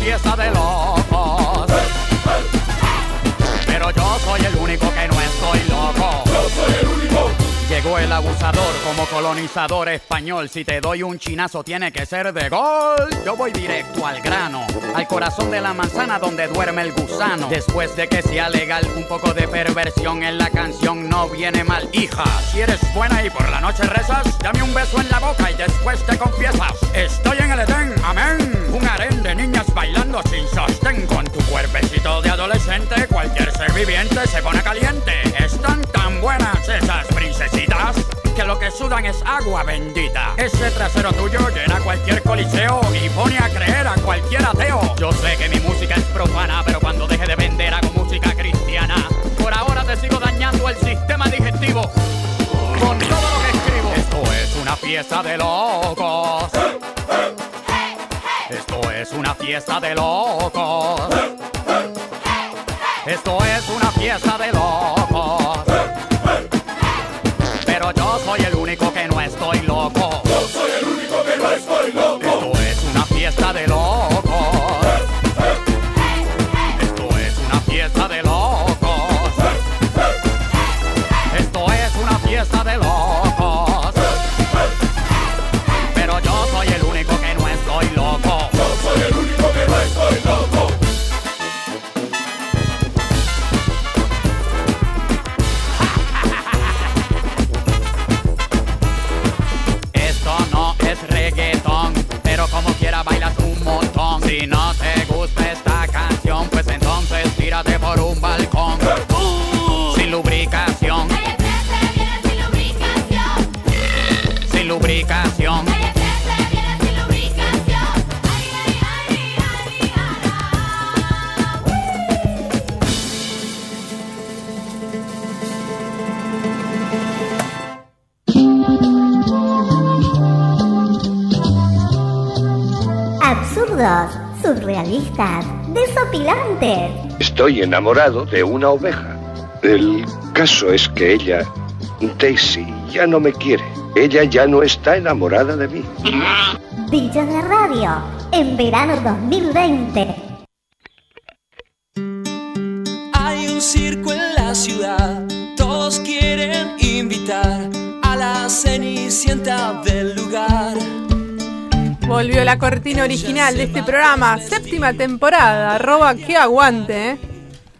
Fiesta de locos. Pero yo soy el único que no estoy loco. El abusador como colonizador español. Si te doy un chinazo, tiene que ser de gol. Yo voy directo al grano, al corazón de la manzana donde duerme el gusano. Después de que sea legal, un poco de perversión en la canción no viene mal. Hija, si eres buena y por la noche rezas, dame un beso en la boca y después te confiesas. Estoy en el Edén, amén. Un harén de niñas bailando sin sostén. Con tu cuerpecito de adolescente, cualquier ser viviente se pone caliente. Están buenas esas princesitas que lo que sudan es agua bendita. Ese trasero tuyo llena cualquier coliseo y pone a creer a cualquier ateo. Yo sé que mi música es profana, pero cuando deje de vender hago música cristiana. Por ahora te sigo dañando el sistema digestivo con todo lo que escribo. Esto es una fiesta de locos. Esto es una fiesta de locos. Esto es una fiesta de locos. Surrealistas, desopilantes. Estoy enamorado de una oveja. El caso es que ella, Daisy, ya no me quiere. Ella ya no está enamorada de mí. Bichos de radio, en verano 2020. Volvió la cortina original de este programa, séptima temporada, arroba que aguante, ¿eh?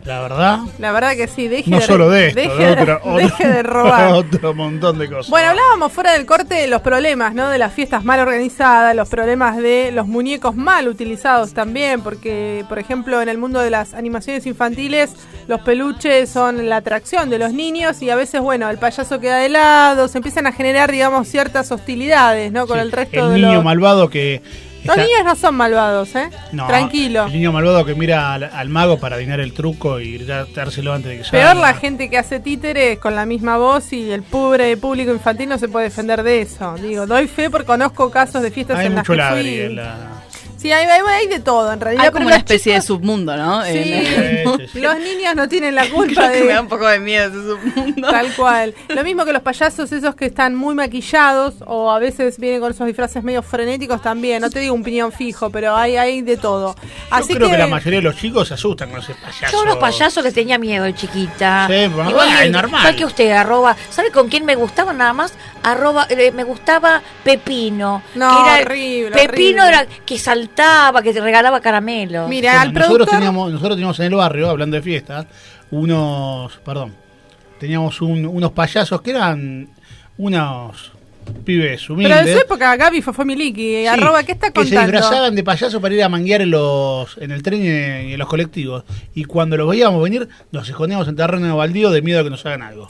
La verdad, La verdad que sí, deje no de, solo de esto, deje, de, otro- deje de robar. otro montón de cosas. Bueno, hablábamos fuera del corte de los problemas, ¿no? De las fiestas mal organizadas, los problemas de los muñecos mal utilizados también, porque, por ejemplo, en el mundo de las animaciones infantiles, los peluches son la atracción de los niños y a veces, bueno, el payaso queda de lado, se empiezan a generar, digamos, ciertas hostilidades, ¿no? Con el resto el de niño los... malvado que... Los está- niños no son malvados, ¿eh? No, Tranquilo. El niño malvado que mira al, al mago para adivinar el truco y dárselo antes de que Peor salga. la gente que hace títeres con la misma voz y el pobre público infantil no se puede defender de eso. Digo, doy fe porque conozco casos de fiestas Hay en las mucho que ladri fui. en la- Sí, hay, hay- hay de todo en realidad. Hay como una los especie de submundo, ¿no? Sí. Los niños no tienen la culpa Creo que de. me da un poco de miedo ese submundo. Tal cual. Lo mismo que los payasos esos que están muy maquillados o a veces vienen con esos disfraces medio frenéticos también. No te digo un piñón fijo, pero hay, hay de todo. Así Yo creo que... que, la mayoría de los chicos se asustan con ese payaso. Yo unos payasos le tenía miedo de chiquita. Sí, bueno, igual, bueno, que- es normal. igual que usted, arroba. ¿Sabe con quién me gustaba nada más? Arroba, eh, me gustaba Pepino. No, que era- horrible, Pepino horrible. era que saltaba, que te regalaba caramelos. Mira, al nosotros productor. teníamos, nosotros teníamos en el barrio, hablando de fiestas, unos, perdón, teníamos un- unos payasos que eran unos pibes Pero humildes. de su época, Gaby fue Miliki. Sí, arroba, ¿qué está que se contando? disfrazaban de payaso para ir a manguear en los en el tren y en, y en los colectivos. Y cuando los veíamos venir, nos escondíamos en terreno baldío de miedo a que nos hagan algo.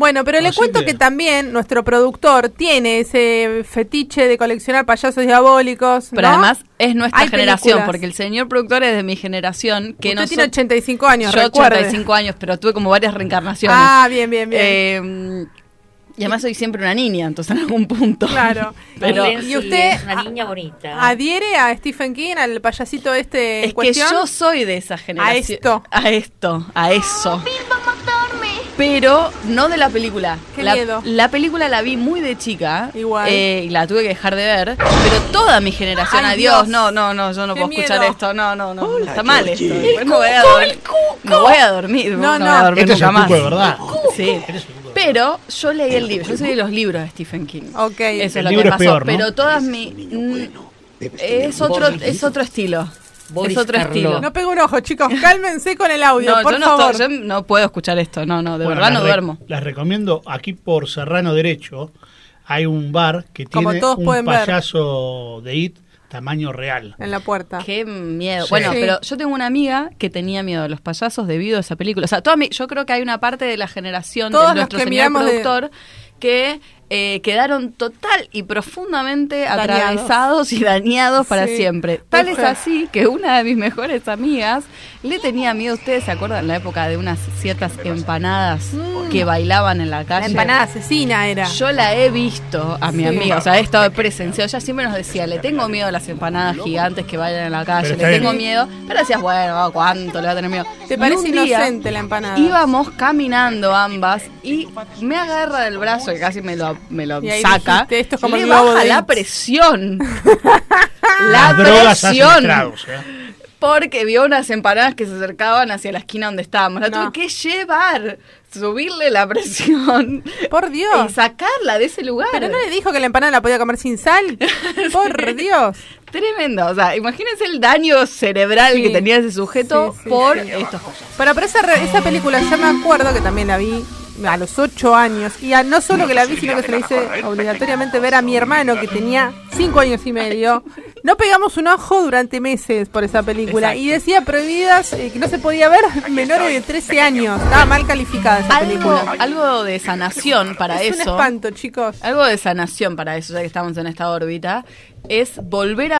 Bueno, pero le cuento que- que también nuestro productor tiene ese fetiche de coleccionar payasos diabólicos. Pero ¿no? además es nuestra Hay generación, películas. porque el señor productor es de mi generación. Que Usted no tiene 85 años, Yo recuerde. 85 años, pero tuve como varias reencarnaciones. Ah, bien, bien, bien. Eh, y además soy siempre una niña, entonces en algún punto. Claro. Pero, ¿Y usted es una niña bonita. adhiere a Stephen King, al payasito este en es que cuestión? yo soy de esa generación. A esto. A esto, a eso. Pero no de la película. Qué la, miedo. la película la vi muy de chica. Igual. eh, y la tuve que dejar de ver. Pero toda mi generación, Ay, adiós. Dios. No, no, no, yo no Qué puedo escuchar esto. No, no, no. está mal esto. Después no voy a dormir. No voy a dormir. No, No, no. voy a dormir Este es nunca el más. cuco de verdad. Sí. Pero yo leí el libro. Yo soy de los libros de Stephen King. Ok. Eso El es lo libro que es pasó. peor, ¿no? Pero todas mi. mm, Es otro, es otro estilo. Boris es otro estilo. No pego un ojo, chicos. Cálmense con el audio, No, por yo no, favor. estoy- yo no puedo escuchar esto. No, no, de Bueno, verdad no re- duermo. Las recomiendo aquí por Serrano Derecho. Hay un bar que Como tiene todos un pueden ver. payaso de IT tamaño real. En la puerta. Qué miedo. Sí. Bueno, Sí. pero yo tengo una amiga que tenía miedo de los payasos debido a esa película. O sea, toda mi- yo creo que hay una parte de la generación Todos de nuestro señor de- productor que eh, quedaron total y profundamente Dañados. atravesados y dañados para Sí. siempre. Tal es así que una de mis mejores amigas le tenía miedo. ¿Ustedes se acuerdan la época de unas ciertas empanadas que bailaban en la calle? Mm. La empanada asesina era. Yo la he visto a mi Sí. amiga, o sea, he estado presenciado. Ella siempre nos decía, le tengo miedo a las empanadas gigantes que bailan en la calle, le tengo miedo. Pero decías, bueno, ¿cuánto le va a tener miedo? ¿Te parece un día inocente la empanada? Íbamos caminando ambas y me agarra del brazo, que casi me lo, me lo Y ahí saca. dijiste, esto es como le baja de la presión. la Las drogas hacen presión. estragos, ¿eh? Porque vio unas empanadas que se acercaban hacia la esquina donde estábamos. La No. tuve que llevar, subirle la presión Por Dios. y sacarla de ese lugar. Pero no le dijo que la empanada la podía comer sin sal. Por Dios. Tremendo. O sea, imagínense el daño cerebral Sí. que tenía ese sujeto Sí, sí, por sí. estos cosas. Pero, pero esa, re- esa película yo me acuerdo que también la vi a los ocho años. Y a- no solo que la vi, sino que se la hice obligatoriamente ver a mi hermano que tenía cinco años y medio. No pegamos un ojo durante meses por esa película. Exacto. Y decía prohibidas eh, que no se podía ver menores de 13 años. Estaba mal calificada esa Algo, película. algo de sanación para es un eso. espanto, chicos. Algo de sanación para eso, ya que estamos en esta órbita, es volver a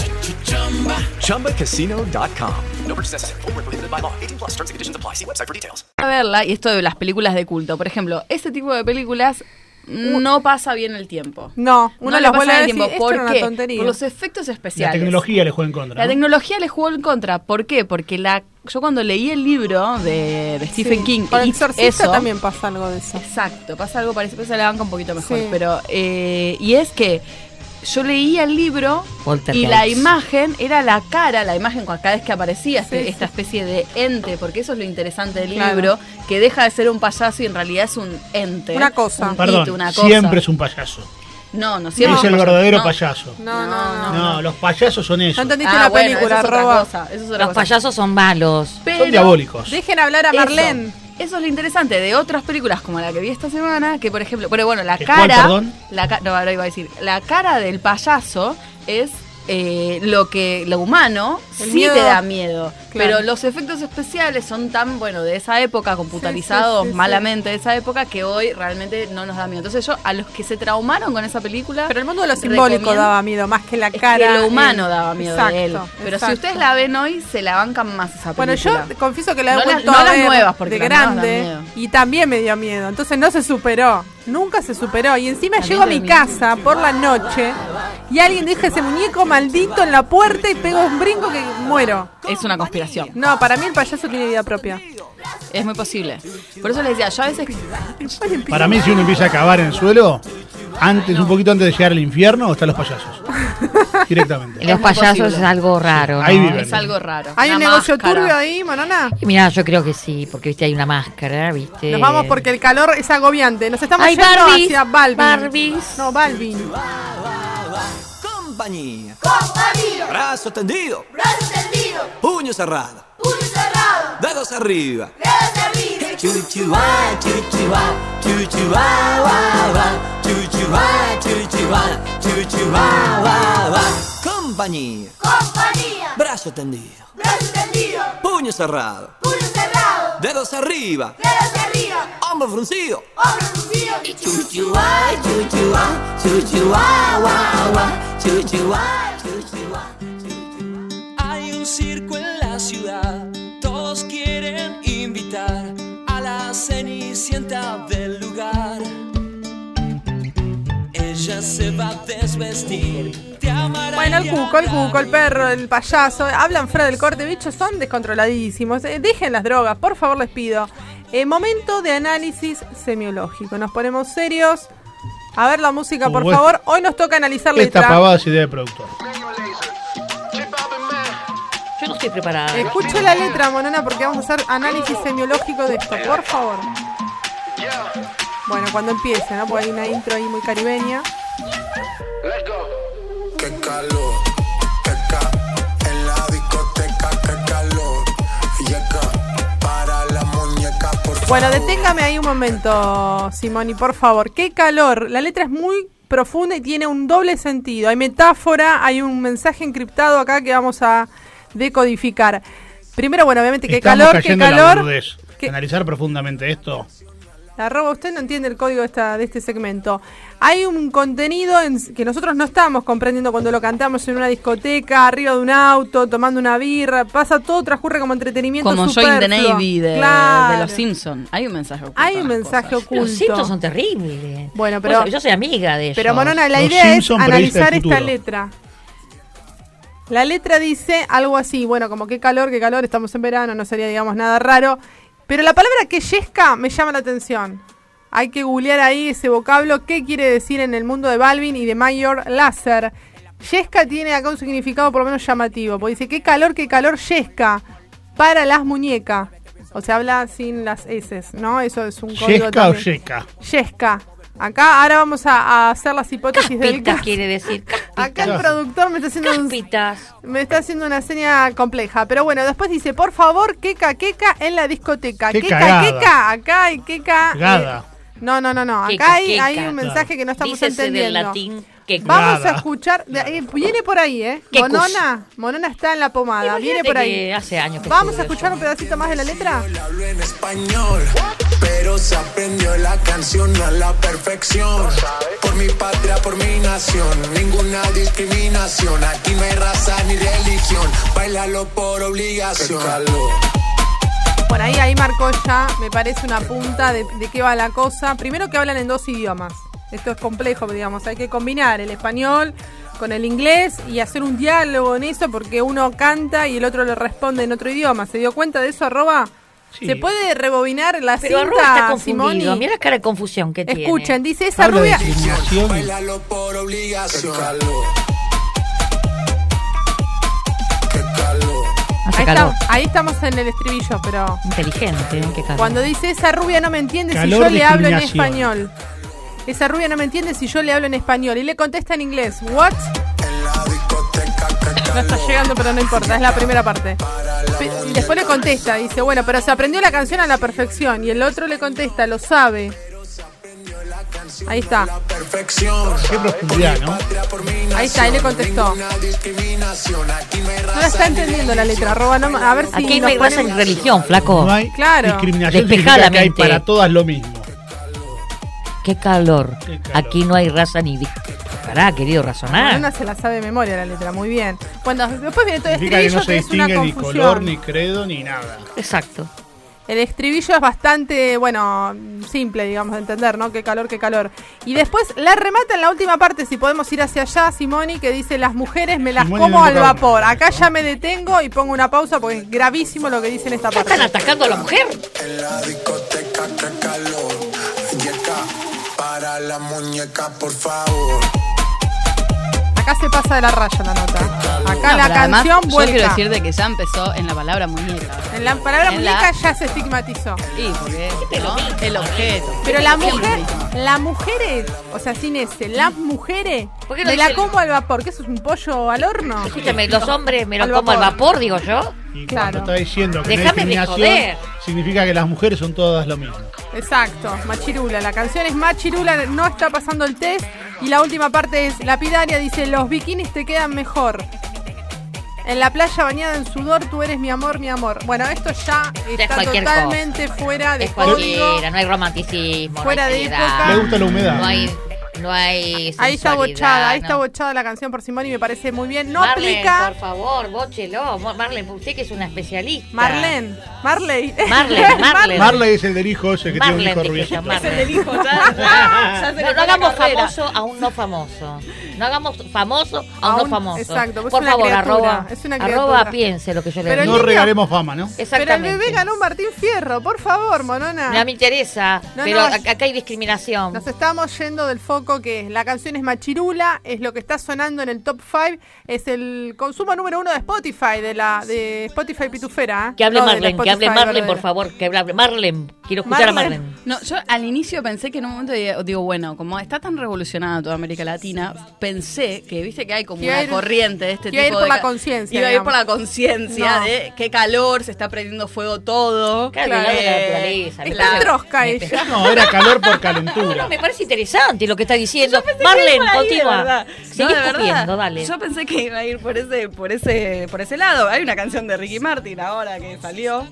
ChumbaCasino.com. No purchase necessary. Where prohibited by law. 18 plus terms and conditions apply. See website for details. a verla y esto de las películas de culto. Por ejemplo, este tipo de películas no pasa bien el tiempo. No, uno no le las pasa bien el tiempo. ¿Por qué? tontería. Por los efectos La especiales. tecnología le juega en contra. La ¿no? tecnología le jugó en contra. ¿Por qué? Porque la yo cuando leí el libro de, de Stephen Sí. King Con y eso, también pasa algo de eso. Exacto, pasa algo parecido, se le banca un poquito mejor, Sí. pero eh, y es que yo leía el libro y la imagen era la cara, la imagen cada vez que aparecía este- sí. esta especie de ente, porque eso es lo interesante del Claro. libro, que deja de ser un payaso y en realidad es un ente. Una cosa. un Perdón, hito, una cosa. siempre es un payaso. No, no es siempre el un payaso. verdadero No. payaso. No, no, no. No, los payasos son eso. No entendiste Ah, la bueno, película, eso es otra Roba. cosa, eso es otra Los cosa. payasos son malos. Pero- Son diabólicos. Dejen hablar a. Marlene. Eso es lo interesante de otras películas como la que vi esta semana, que por ejemplo, pero bueno, la ¿Que cuál, cara, perdón? la no, ahora iba a decir, la cara del payaso es eh, lo que lo humano El sí miedo. te da miedo, Claro. pero los efectos especiales son tan bueno de esa época, computarizados Sí, sí, sí, malamente de esa época que hoy realmente no nos da miedo. Entonces yo a los que se traumaron con esa película, Pero el mundo de lo simbólico daba miedo, más que la es cara. que lo humano daba miedo exacto, de él. Pero exacto. si ustedes la ven hoy, se la bancan más esa Bueno, yo confieso que la he No las- vuelto no a las ver nuevas, porque de nuevas grande y también me dio miedo. Entonces no se superó. Nunca se superó. Y encima llego a mi casa por la noche y alguien deja ese muñeco maldito en la puerta y pego un brinco que muero. Es una conspiración. No, para mí el payaso tiene vida propia. Es muy posible. Por eso les decía, yo a veces. Para mí, si uno empieza a cavar en el suelo, antes, un poquito antes de llegar al infierno, están los payasos. Directamente. Los payasos es algo raro. Ahí ¿no? viven. Es algo raro. ¿Hay un negocio máscara. turbio ahí, Monona? Y Mira, yo creo que sí, porque viste hay una máscara, viste. Nos vamos porque el calor es agobiante. Nos estamos Ay, yendo Barbies, hacia Balvin. Barbies. No, Balvin. Compañía. Compañía. Brazo tendido. Brazo tendido. Puño cerrado. Puño cerrado. Dedos arriba. Dedos arriba. Chuchuá, chuchuá, chuchuá, guá, guá. Chuchuá, chuchuá, chuchuá, guá, guá. Compañía. Compañía. Brazo tendido. Brazo tendido. Puño cerrado. Puño cerrado. Dedos arriba. Dedos arriba. Hombro fruncido. Hombro fruncido. Chuchuá, chuchuá, chuchuá, guá, guá. Chuchuá, chuchuá. Hay un circo en la ciudad, todos quieren invitar a la cenicienta del lugar. Ella se va a desvestir, te amará. Bueno, el y cuco, el cuco, el perro, el payaso, hablan fuera del corte, bichos, son descontroladísimos. Eh, dejen las drogas, por favor, les pido. Eh, momento de análisis semiológico. Nos ponemos serios. A ver la música, por favor. Hoy nos toca analizar Esta letra. pavada es idea de productor. Yo no estoy preparada. Escuche la letra, Monona, porque vamos a hacer análisis semiológico de esto, por favor. Bueno, cuando empiece, ¿no? Porque hay una intro ahí muy caribeña. Qué calor, Bueno, deténgame ahí un momento, Simoni, por favor. Qué calor. La letra es muy profunda y tiene un doble sentido. Hay metáfora, hay un mensaje encriptado acá que vamos a decodificar. Primero, bueno, obviamente, qué Estamos calor, qué calor. Analizar profundamente esto. Arroba, usted no entiende el código de, esta, de este segmento. Hay un contenido en- que nosotros no estamos comprendiendo cuando lo cantamos en una discoteca, arriba de un auto, tomando una birra. Pasa todo, transcurre como entretenimiento Como Join the. Navy de, Claro. de los Simpsons. Hay un mensaje oculto. Hay un mensaje cosas. oculto. Los Simpsons son terribles. Bueno, pero- yo soy amiga de ellos. Pero Monona, la Los idea es analizar esta letra. La letra dice algo así, bueno, como qué calor, qué calor, estamos en verano, no sería, digamos, nada raro. Pero la palabra que yesca me llama la atención. Hay que googlear ahí ese vocablo, qué quiere decir en el mundo de Balvin y de Mayor Láser. Yesca tiene acá un significado por lo menos llamativo, porque dice, qué calor, qué calor yesca para las muñecas. O sea, habla sin las S, ¿no? Eso es un código ¿Yesca o yeca? Yesca. Acá ahora vamos a, a hacer las hipótesis del caso. quiere decir. Acá el productor me está haciendo un- me está haciendo una seña compleja, pero bueno, después dice, por favor, queca queca en la discoteca. Qué Queca cagada. queca, acá hay queca. Eh, no, no, no, no. Acá Queca, hay, queca. hay un mensaje que no estamos Dícese entendiendo. del latín Qué Vamos nada. a escuchar. de- eh, viene por ahí, ¿eh? Qué Monona. Monona está en la pomada. Viene por ahí. hace años que Vamos a escuchar un pedacito más de la letra. en español, pero se aprendió la canción a la perfección. Por mi patria, por mi nación, ninguna discriminación. Aquí no hay raza ni religión, bailalo por obligación. Por ahí, ahí marcó ya, me parece una punta de, de qué va la cosa. Primero que hablan en dos idiomas. Esto es complejo, digamos. Hay que combinar el español con el inglés y hacer un diálogo en eso porque uno canta y el otro le responde en otro idioma. ¿Se dio cuenta de eso, arroba? Sí. ¿Se puede rebobinar la Pero cinta, está confundido. Simoni? Mira la cara de confusión que tiene. Escuchen, dice esa Habla rubia... discriminación. Bailalo por obligación. Hace Ahí, está- ahí estamos en el estribillo, pero... Inteligente, ¿eh? Qué calor. Cuando dice esa rubia no me entiende si Calor, yo le hablo en español. Esa rubia no me entiende si yo le hablo en español. Y le contesta en inglés. ¿What? No está llegando, pero no importa. Es la primera parte. Y después le contesta. Dice, bueno, pero se aprendió la canción a la perfección. Y el otro le contesta, lo sabe. Ahí está. Qué profundidad, ¿no? Ahí está, ahí le contestó. No la está entendiendo la letra. Arroba, no- a ver si Aquí no hay raza ni religión, flaco. No hay Claro. discriminación la que hay para todas lo mismo. Qué calor. Qué calor. Aquí no hay raza ni. Pará, querido, razonar. Una se la sabe de memoria la letra, muy bien. Cuando después viene todo el Significa que estribillo, no se que es una distingue ni confusión. color, ni credo, ni nada. Exacto. El estribillo es bastante, bueno, simple, digamos, de entender, ¿no? Qué calor, qué calor. Y después la remata en la última parte, si podemos ir hacia allá, Simoni, que dice, las mujeres me las como al vapor. Acá ya me detengo y pongo una pausa porque es gravísimo lo que dice en esta parte. ¿Están atacando a la mujer? En la discoteca, qué calor. Para la muñeca, por favor. Acá se pasa de la raya la nota. Acá No, la pero además, canción Yo vuelca. quiero decirte que ya empezó en la palabra muñeca. En la palabra En la- muñeca ya se estigmatizó. Sí, porque ¿no? el objeto. Pero la mujer, las mujeres, o sea, sin ese, las mujeres, ¿Por qué no me la dice- como al vapor, que eso es un pollo al horno. Escúchame, los hombres me lo Al como al vapor. digo yo. Y Claro. está diciendo que no hay Déjame de discriminación, joder. significa que las mujeres son todas lo mismo. Exacto, Machirula. La canción es Machirula, no está pasando el test. Y la última parte es lapidaria, dice, los bikinis te quedan mejor. En la playa bañada en sudor, tú eres mi amor, mi amor. Bueno, esto ya es está cualquier totalmente fuera de Es código. cualquiera, no hay romanticismo. Fuera no hay de época. Le gusta la humedad. No hay. No hay Ahí está bochada, ahí está bochada la canción por Simón y me parece muy bien. No aplica. por favor, bóchelo. Marlene, usted que es una especialista. Marlene, Marley. Marlene, Marlene. Marley es el del hijo ese que tiene un hijo rubio. yo, Marlene. hijo, ya, No, hagamos carrera. famoso a un no famoso. No hagamos famoso a un A no famoso. exacto, pues Por es una favor, criatura, arroba, es una arroba piense lo que yo le Pero el digo. No niño- regalemos fama, ¿no? Pero el Exactamente. bebé ganó un Martín Fierro, por favor, Monona. No me interesa, No, pero acá hay discriminación. Nos estamos yendo del foco que es la canción es Machirula, es lo que está sonando en el top 5, es el consumo número uno de Spotify, de la de Spotify Pitufera. ¿eh? Que hable No, de la Marlene, que hable Marlene, por favor, que hable Marlene. Quiero escuchar a Marlene. Marlene. No, yo al inicio pensé que en un momento digo, digo, bueno, como está tan revolucionada toda América Latina, pensé que viste que hay como una a ir- corriente de este a tipo ir por de la conciencia, Iba a ir por la conciencia No. de qué calor, se está prendiendo fuego todo. Claro, Eh, de la naturaleza, Está parece- trosca ella. No, era calor por No, calentura. no, me parece interesante lo que está diciendo. Marlene, continúa. verdad. Sigue No, escupiendo, dale. Yo pensé que iba a ir por ese, por ese, por ese lado. Hay una canción de Ricky Martin ahora que salió.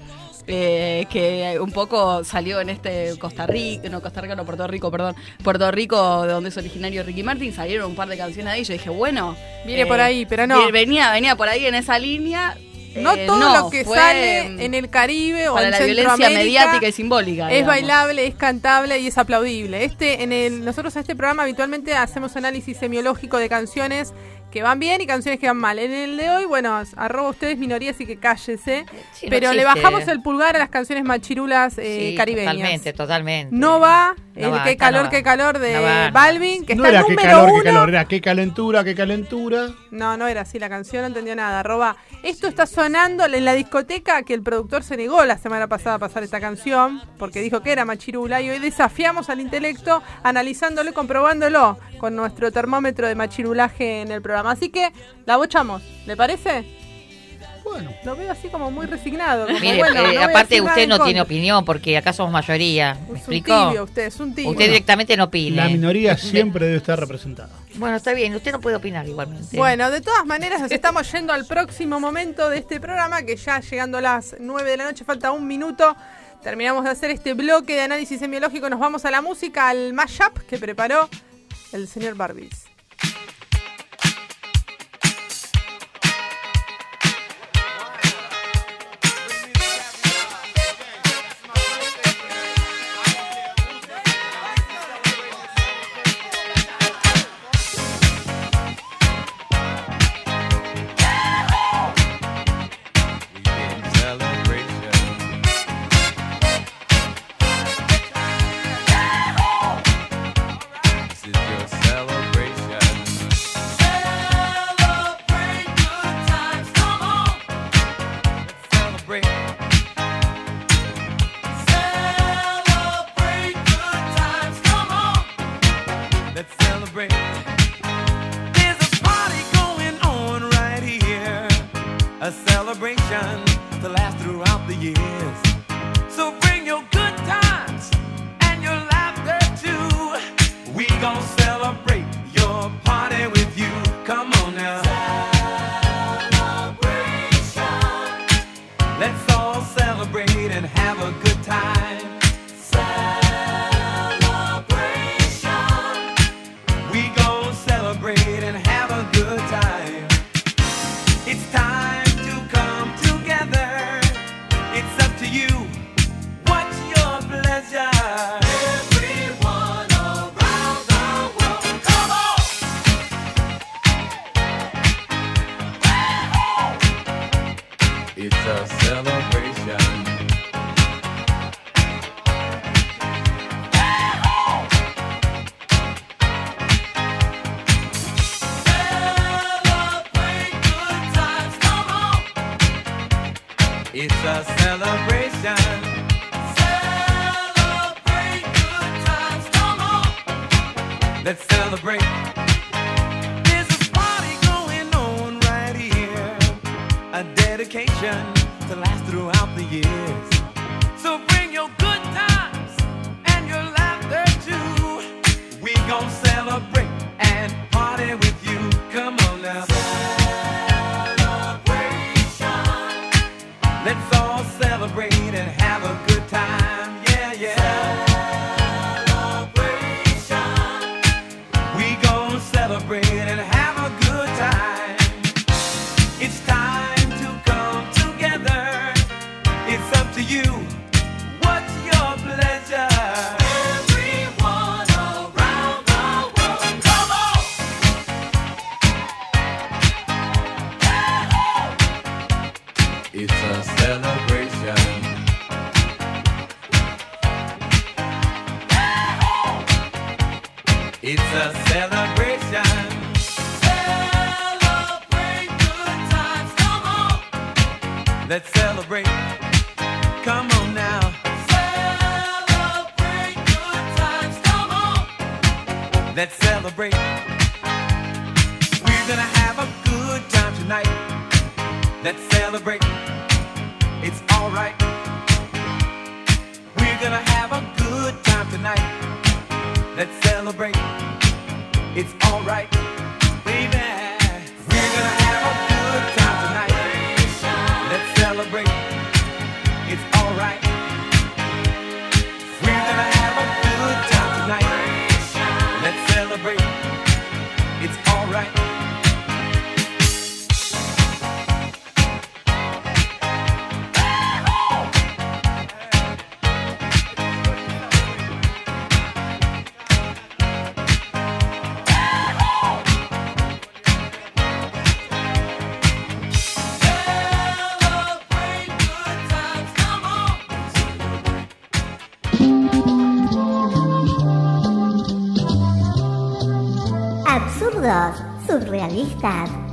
eh, que un poco salió en este Costa Rica, no Costa Rica, no Puerto Rico, perdón, Puerto Rico, de donde es originario Ricky Martin, salieron un par de canciones ahí. Yo dije, bueno, Viene por ahí, pero no. Venía, venía por ahí en esa línea. No eh, todo no, lo que sale en el Caribe o en la violencia mediática y simbólica. es digamos. bailable, es cantable y es aplaudible. Este, en el, nosotros en este programa habitualmente hacemos análisis semiológico de canciones que van bien y canciones que van mal. En el de hoy, bueno, arroba ustedes minoría, así que cállese. Sí, no pero le bajamos el pulgar a las canciones machirulas eh, Sí, caribeñas. Totalmente, totalmente. No va No el va, qué calor, no qué calor de No va, no. Balvin, que No está era qué número calor, uno. qué calor, era qué calentura, qué calentura. No, no era así la canción, no entendió nada. Arroba, esto está sonando en la discoteca que el productor se negó la semana pasada a pasar esta canción, porque dijo que era machirula, y hoy desafiamos al intelecto analizándolo y comprobándolo con nuestro termómetro de machirulaje en el programa. Así que la bochamos, ¿le parece? Lo veo así como muy resignado. como, Mire, bueno, eh, no aparte usted no tiene opinión porque acá somos mayoría. ¿Me Es un explicó? tibio usted, es un tibio. Usted directamente no opine. La minoría siempre debe estar representada. Bueno, está bien, usted no puede opinar igualmente. Bueno, de todas maneras nos estamos yendo al próximo momento de este programa, que ya llegando a las 9 de la noche, falta un minuto. Terminamos de hacer este bloque de análisis semiológico, nos vamos a la música, al mashup que preparó el señor Barbies. A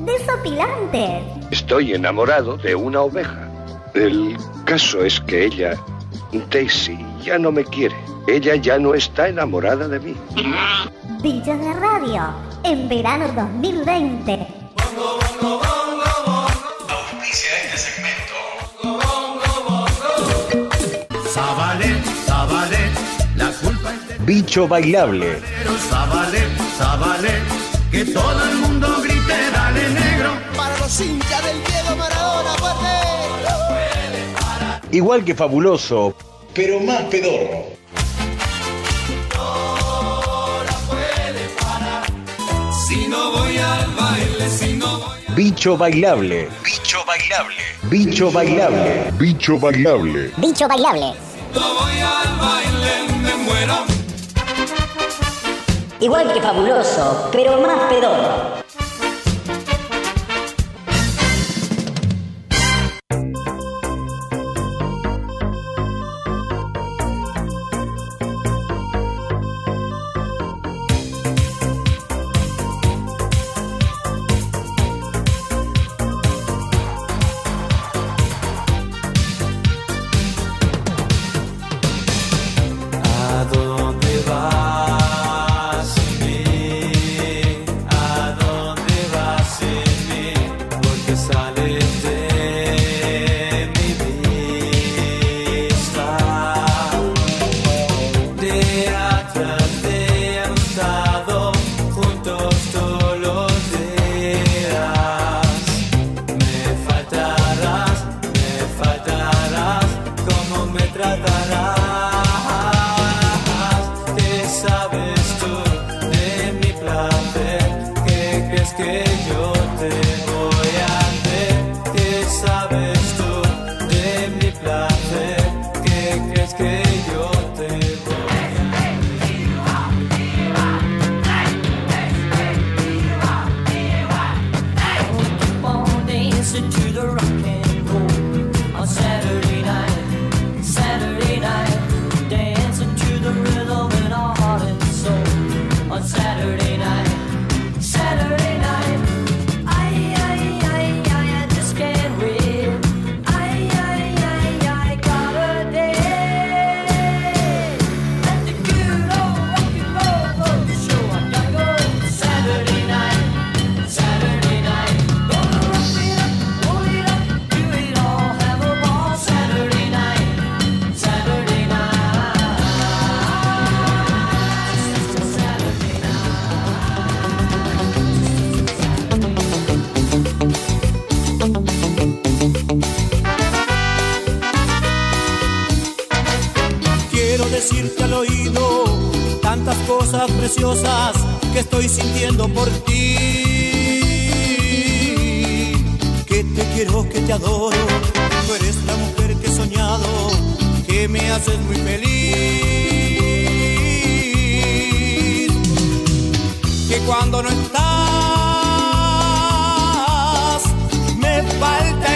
desopilantes. Estoy enamorado de una oveja. El caso es que ella, Daisy, ya no me quiere. Ella ya no está enamorada de mí. Bichos de radio, en verano 2020. Bicho bailable que todo el mundo grite, dale negro. Para los hinchas del Diego Maradona, fuerte. Igual que fabuloso, pero más pedorro. Bicho bailable. Bicho bailable. Bicho bailable. Bicho bailable. Bicho bailable. No voy al baile, me muero. Igual que fabuloso, pero más pedondo. cosas preciosas que estoy sintiendo por ti. Que te quiero, que te adoro, tú eres la mujer que he soñado, que me haces muy feliz. Que cuando no estás, me falta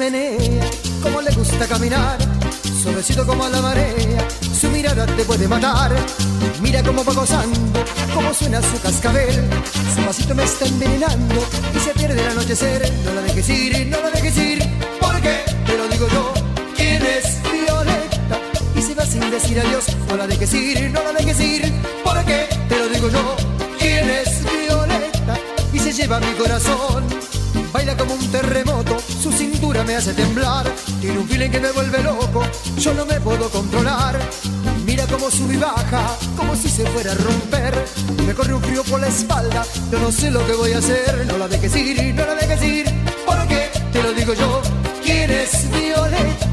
Menea, cómo le gusta caminar, suavecito como a la marea, su mirada te puede matar. Mira cómo va gozando, cómo suena su cascabel, su pasito me está envenenando y se pierde el anochecer. No la dejes ir, no la dejes ir, porque te lo digo yo, ¿quién es Violeta? Y se va sin decir adiós, no la dejes ir, no la dejes ir, porque te lo digo yo, ¿quién es Violeta? Y se lleva mi corazón. Hace temblar. Tiene un feeling que me vuelve loco, yo no me puedo controlar. Mira cómo sube y baja, como si se fuera a romper. Me corre un frío por la espalda, yo no sé lo que voy a hacer. No la dejes ir, no la dejes ir, porque te lo digo yo. ¿Quién es Violeta?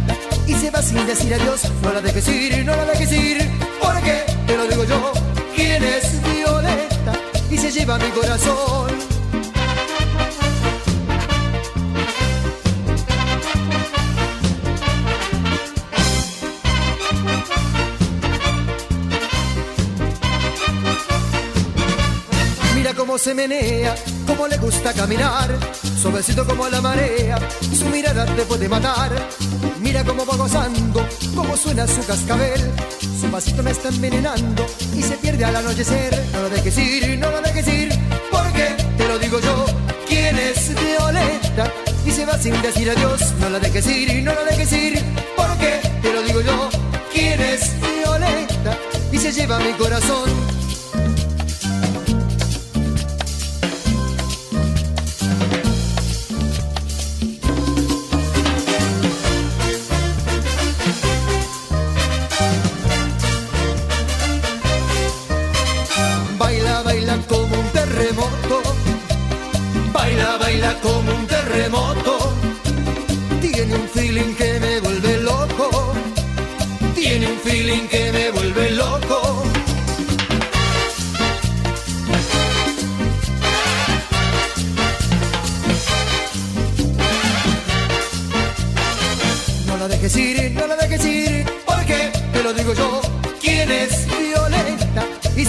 Y se va sin decir adiós. No la dejes ir, no la dejes ir, porque te lo digo yo. ¿Quién es Violeta? Y se lleva mi corazón. Se menea, cómo le gusta caminar, suavecito como la marea, su mirada te puede matar. Mira cómo va gozando, cómo suena su cascabel, su pasito me está envenenando y se pierde al anochecer. No la dejes ir, no la dejes ir, porque te lo digo yo, ¿quién es Violeta? Y se va sin decir adiós, no la dejes ir, no la dejes ir, porque te lo digo yo, ¿quién es Violeta? Y se lleva mi corazón.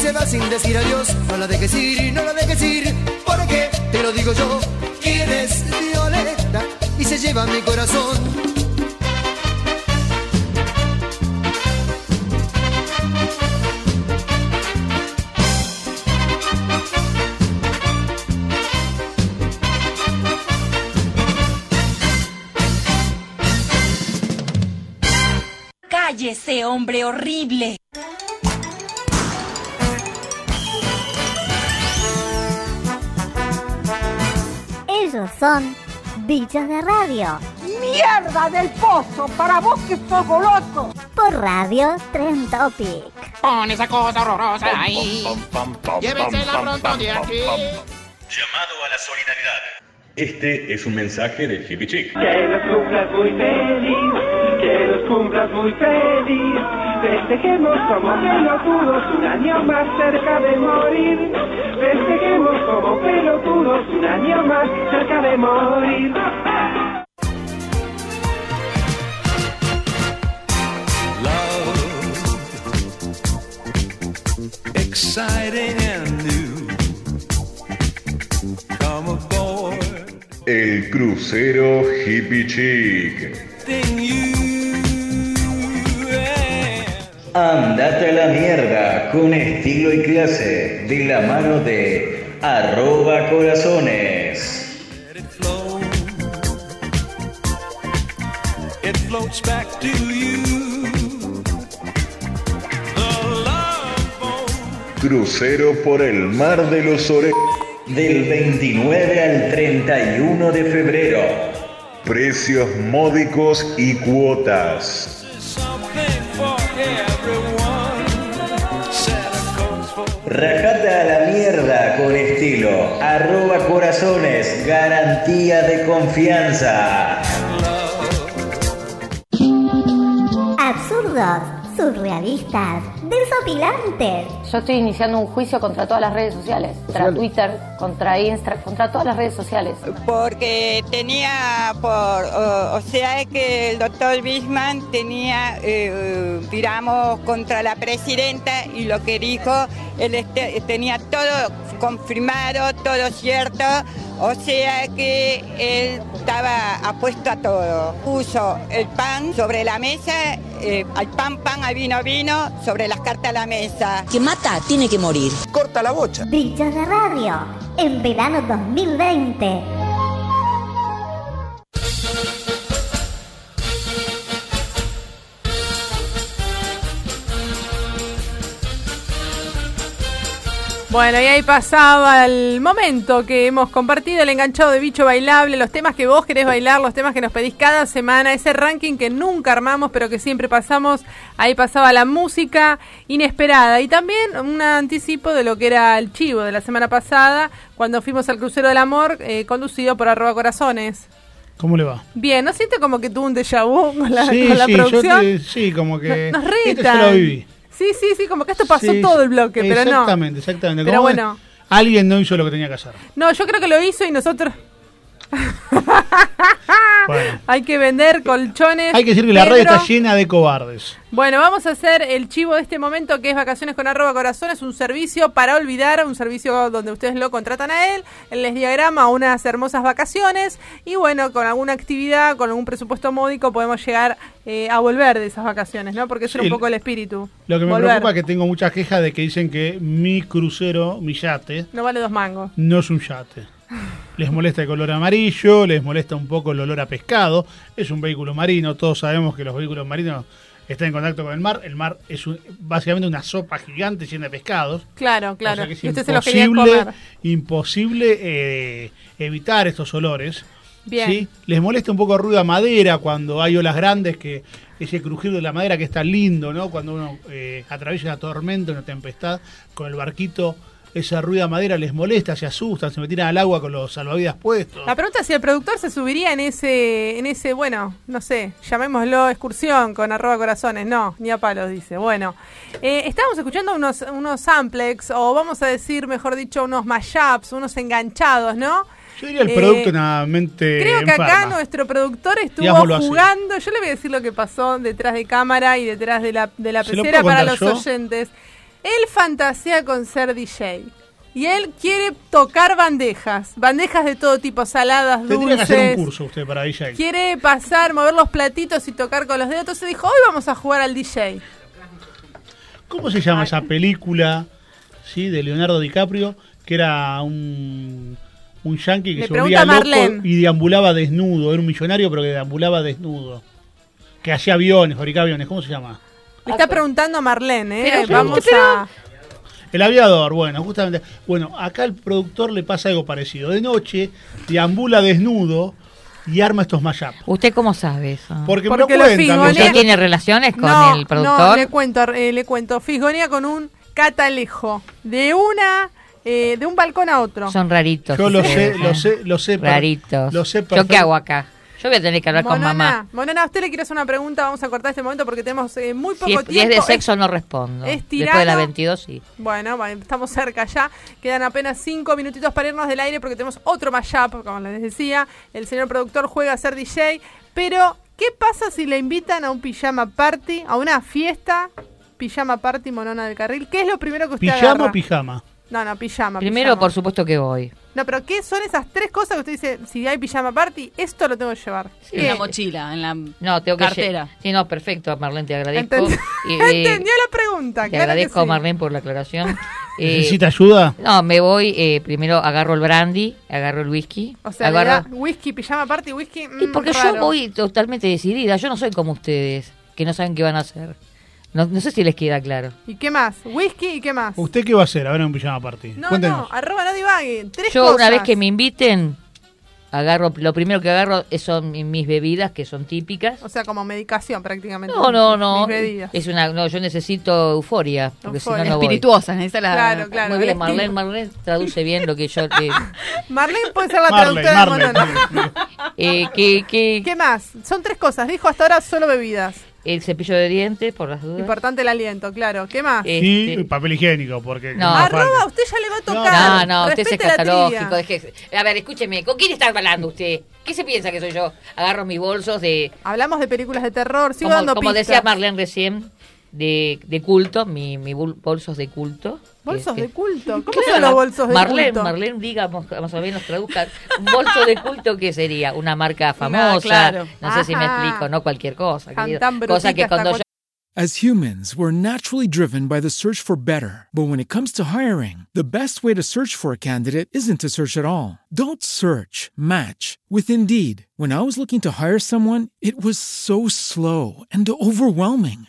Se va sin decir adiós. No la dejes ir, no la dejes ir, porque te lo digo yo. ¿Quién es Violeta? Y se lleva mi corazón. Son bichos de radio. ¡Mierda del pozo! ¡Para vos que sos goloso! Por Radio Trend Topic. Pon esa cosa horrorosa ahí. Llévensela pronto de aquí. Llamado a la solidaridad. Este es un mensaje de Hippie Chick. Que los cumplas muy feliz, que los cumplas muy feliz. Festejemos como pelotudos un año más cerca de morir. Festejemos como pelotudos un año más cerca de morir. exciting and new. Come aboard, El crucero Hippie Chic. Andate a la mierda con estilo y clase de la mano de arroba corazones. flow. It floats back to you. Crucero por el Mar de los Ore. Del 29 al 31 de febrero. Precios módicos y cuotas. Rajate a la mierda con estilo. Arroba corazones. Garantía de confianza. Absurdos, surrealistas, desopilantes. Yo estoy iniciando un juicio contra todas las redes sociales, contra Twitter, contra Instagram, contra todas las redes sociales. Porque tenía por, o, o sea que el doctor Bisman tenía, eh, digamos, contra la presidenta y lo que dijo, él este- tenía todo confirmado, todo cierto, O sea que él estaba apuesto a todo. Puso el pan sobre la mesa, eh, al pan pan, al vino vino, sobre las cartas a la mesa. Que mata, tiene que morir. Corta la bocha. Bichos de radio, en verano 2020. Bueno, y ahí pasaba el momento que hemos compartido, el enganchado de bicho bailable, los temas que vos querés bailar, los temas que nos pedís cada semana, ese ranking que nunca armamos pero que siempre pasamos, ahí pasaba la música inesperada y también un anticipo de lo que era el chivo de la semana pasada, cuando fuimos al Crucero del Amor, eh, conducido por arroba corazones. ¿Cómo le va? Bien, ¿no siente como que tuvo un déjà vu con la, sí, con la sí, yo producción? te- sí, como que... Nos esto retan. ya lo viví. Sí, sí, sí, como que esto pasó Sí, todo el bloque, pero no. Exactamente, exactamente. Pero bueno. Alguien no hizo lo que tenía que hacer. No, yo creo que lo hizo y nosotros... Bueno. Hay que vender colchones. Hay que decir que la red está llena de cobardes. Bueno, vamos a hacer el chivo de este momento que es Vacaciones con arroba corazones, un servicio para olvidar, un servicio donde ustedes lo contratan a él, él les diagrama unas hermosas vacaciones y bueno, con alguna actividad, con algún presupuesto módico podemos llegar eh, a volver de esas vacaciones, ¿no? Porque Sí, era un poco el espíritu. Lo que me Volver. preocupa es que tengo muchas quejas de que dicen que mi crucero, mi yate, No vale dos mangos. no es un yate. Les molesta el color amarillo, les molesta un poco el olor a pescado. Es un vehículo marino, todos sabemos que los vehículos marinos están en contacto con el mar. El mar es un- básicamente una sopa gigante llena de pescados. Claclaro, O claro. sea que es y usted se los quería imposible, comer. imposible eh, evitar estos olores. Bien. ¿sí? Les molesta un poco el ruido a madera cuando hay olas grandes, que ese crujir de la madera que es tan lindo, ¿no? Cuando uno eh, atraviesa una tormenta, una tempestad, con el barquito, ese ruido a madera les molesta, se asustan, se me tiran al agua con los salvavidas puestos. La pregunta es si el productor se subiría en ese, en ese, bueno, no sé, llamémoslo excursión con arroba corazones. No, ni a palos dice. Bueno, eh, estábamos escuchando unos, unos samplex, o vamos a decir, mejor dicho, unos mashups, unos enganchados, ¿no? Yo diría el Eh, producto una mente Creo que acá nuestro productor estuvo Digámoslo así. jugando. Yo le voy a decir lo que pasó detrás de cámara y detrás de la, de la ¿Se lo pecera para los yo? oyentes. Él fantasea con ser DJ. Y él quiere tocar bandejas. Bandejas de todo tipo, saladas, Tendría que hacer un dulces. curso usted para DJ. Quiere pasar, mover los platitos y tocar con los dedos. Entonces dijo, hoy vamos a jugar al DJ. ¿Cómo se llama esa película sí, de Leonardo DiCaprio? Que era un, un yankee que Le se volvía loco Marlene. y deambulaba desnudo. Era un millonario, pero que deambulaba desnudo. Que hacía aviones, fabricaba aviones. ¿Cómo se llama? Le está preguntando a Marlene, ¿eh? Pero, vamos pero- a... El aviador, bueno, justamente. Bueno, acá al productor le pasa algo parecido. De noche deambula desnudo y arma estos mashups. ¿Usted cómo sabe eso? Porque, Porque me lo cuentan. ¿Usted tiene relaciones con no, el productor? No, le cuento, eh, le cuento. Fisgonía con un catalejo. De una, eh, de un balcón a otro. Son raritos. Yo lo ustedes, sé, lo ¿eh? sé, lo sé. Raritos. Lo sé ¿Yo qué hago acá? Yo voy a tener que hablar con mamá. Monona, a usted le quiero hacer una pregunta. Vamos a cortar este momento porque tenemos eh, muy poco Si es, si tiempo. es de Es- sexo no respondo. es Después de las 22 sí. Bueno, va, estamos cerca ya. Quedan apenas cinco minutitos para irnos del aire porque tenemos otro mashup, como les decía. El señor productor juega a ser DJ. Pero, ¿qué pasa si le invitan a un pijama party, a una fiesta? Pijama party monona del carril. ¿Qué es lo primero que usted ¿Pijama agarra? o pijama? No, no, pijama. Primero, pijama. por supuesto que voy. No, pero ¿qué son esas tres cosas que usted dice? Si hay pijama party, esto lo tengo que llevar. En la mochila, en la No, tengo que cartera. lle- Sí, no, perfecto, Marlene, te agradezco. Entend- Y, eh, Entendió la pregunta, Te claro que agradezco, sí. Marlene, por la aclaración. Eh, ¿Necesita ayuda? No, me voy, eh, primero agarro el brandy, agarro el whisky. O sea, agarro... whisky, pijama party, whisky. Y mm, porque raro. yo voy totalmente decidida, yo no soy como ustedes, que no saben qué van a hacer. No, no sé si les queda claro. ¿Y qué más? Whisky y qué más. ¿Usted qué va a hacer ahora en un pijama party? No, Cuéntenos. no, arroba no divague. Tres Yo cosas. una vez que me inviten, agarro, lo primero que agarro es- son mi- mis bebidas, que son típicas. O sea, como medicación prácticamente. No, no, no. Mis bebidas. Es una, no, yo necesito euforia, porque si no, no. Espirituosas, necesita la... Claro, claro. Muy bien, Marlene. Marlene traduce bien lo que yo... eh, Marlene puede ser la Marlene, traductora de Marlene. Eh, que, que ¿Qué más? Son tres cosas. Dijo hasta ahora solo bebidas. El cepillo de dientes, por las dudas. Importante el aliento, claro. ¿Qué más? Y Este- papel higiénico, porque... No. Arroba, usted ya le va a No, tocar. no, usted es Respete deje- A ver, escúcheme, ¿con quién está hablando usted? ¿Qué se piensa que soy yo? Agarro mis bolsos de... Hablamos de películas de terror. Sigo Como, dando como pistas. decía Marlene recién, de, de culto, mi, mi bul- bolsos de culto. ¿Bolsos Que- de culto? ¿Cómo Claro. son los bolsos de Marlene, culto? Marlene, diga más más o menos, traduzca. ¿Un bolso de culto qué sería? Una marca famosa. claro. No sé si me explico, no cualquier cosa. Cosa que cuando yo As humans, we're naturally driven by the search for better. But when it comes to hiring, the best way to search for a candidate isn't to search at all. Don't search, match with Indeed. When I was looking to hire someone, it was so slow and overwhelming.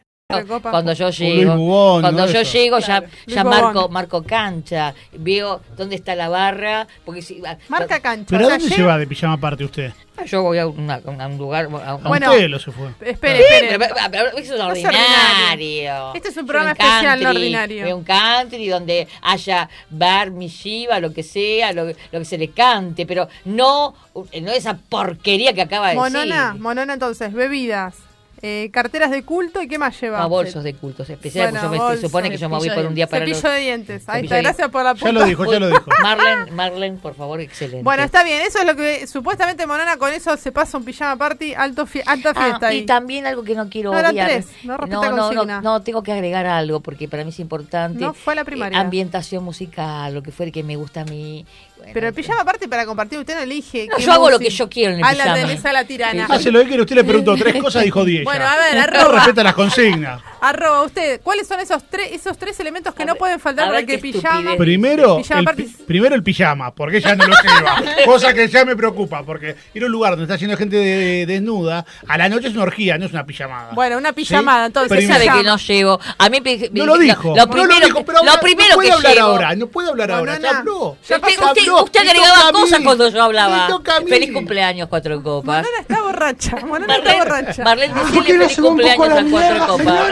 Cuando yo llego, Bubón, cuando ¿no? yo Eso. llego ya, marco, marco cancha, veo dónde está la barra, porque si ah, Marca cancha. ¿Pero O a sea, dónde se va de pijama aparte usted? yo voy a, una- a un lugar, a un, A Bueno. se fue. Espere, Sí, espere. pero- pero- pero eso es No es ordinario. Este es un programa un especial, no country, ordinario. voy a un country donde haya bar, mishiva, lo que sea, lo, lo que se le cante, pero no, no esa porquería que acaba de Monona, decir. monona entonces, bebidas, eh, carteras de culto y qué más lleva. No, bolsos de cultos especiales, Bueno, porque yo me- se supone que yo me voy por un día para Cepillo los- de dientes. Ahí está, gracias por la Ya puta. lo dijo, ya lo dijo. Marlene, Marlene, por favor, excelente. Bueno, está bien, eso es lo que supuestamente Monona con eso se pasa un pijama party, alto fie- alta Ah, fiesta ahí. y también algo que no quiero No, eran obviar. tres, no no, no, consigna. no, tengo que agregar algo porque para mí es importante. No fue la primaria. Eh, ambientación musical, lo que fuera que me gusta a mí. Bueno, Pero el pijama party para compartir usted no elige. No, yo hago lo que yo quiero en el A la pijama. tenés a la tirana. Hace lo que quiere, usted le preguntó tres cosas, dijo diez. Bueno, a ver, No arroba. respeta las consignas. Arroba usted, ¿cuáles son esos tres esos tres elementos que no pueden faltar para que pijama? Primero Pijama el, party. pi- primero el pijama, porque ella no lo lleva. Cosa que ya me preocupa, porque ir a un lugar donde está lleno de gente de- desnuda, a la noche es una orgía, no es una pijamada. Bueno, una pijamada, Sí, entonces. Usted sabe que no llevo. A mí me- No lo dijo. Lo, no primero, lo dijo, pero lo primero no puede que hablar llevo. ahora, no puede hablar ahora. Ya habló. Ya usted- usted agregaba cosas cuando yo hablaba. Feliz cumpleaños, cuatro copas. Monona está borracha. Monona está Marlene, borracha. Marlene, ¿Por decirle qué no feliz cumpleaños a cuatro copas.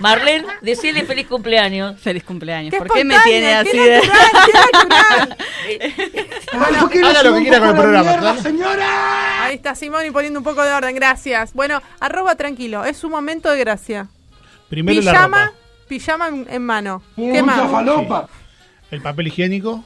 Marlene, decirle feliz cumpleaños. Feliz cumpleaños. Qué ¿Por qué me tiene qué así de.? natural, qué natural. ¿Por qué no haga lo que quiera con el programa, señora? Ahí está Simón y poniendo un poco de orden, gracias. Bueno, arroba tranquilo, es un momento de gracia. Primero la Pijama, ropa, pijama en, en mano. ¿Qué más? falopa. el papel higiénico.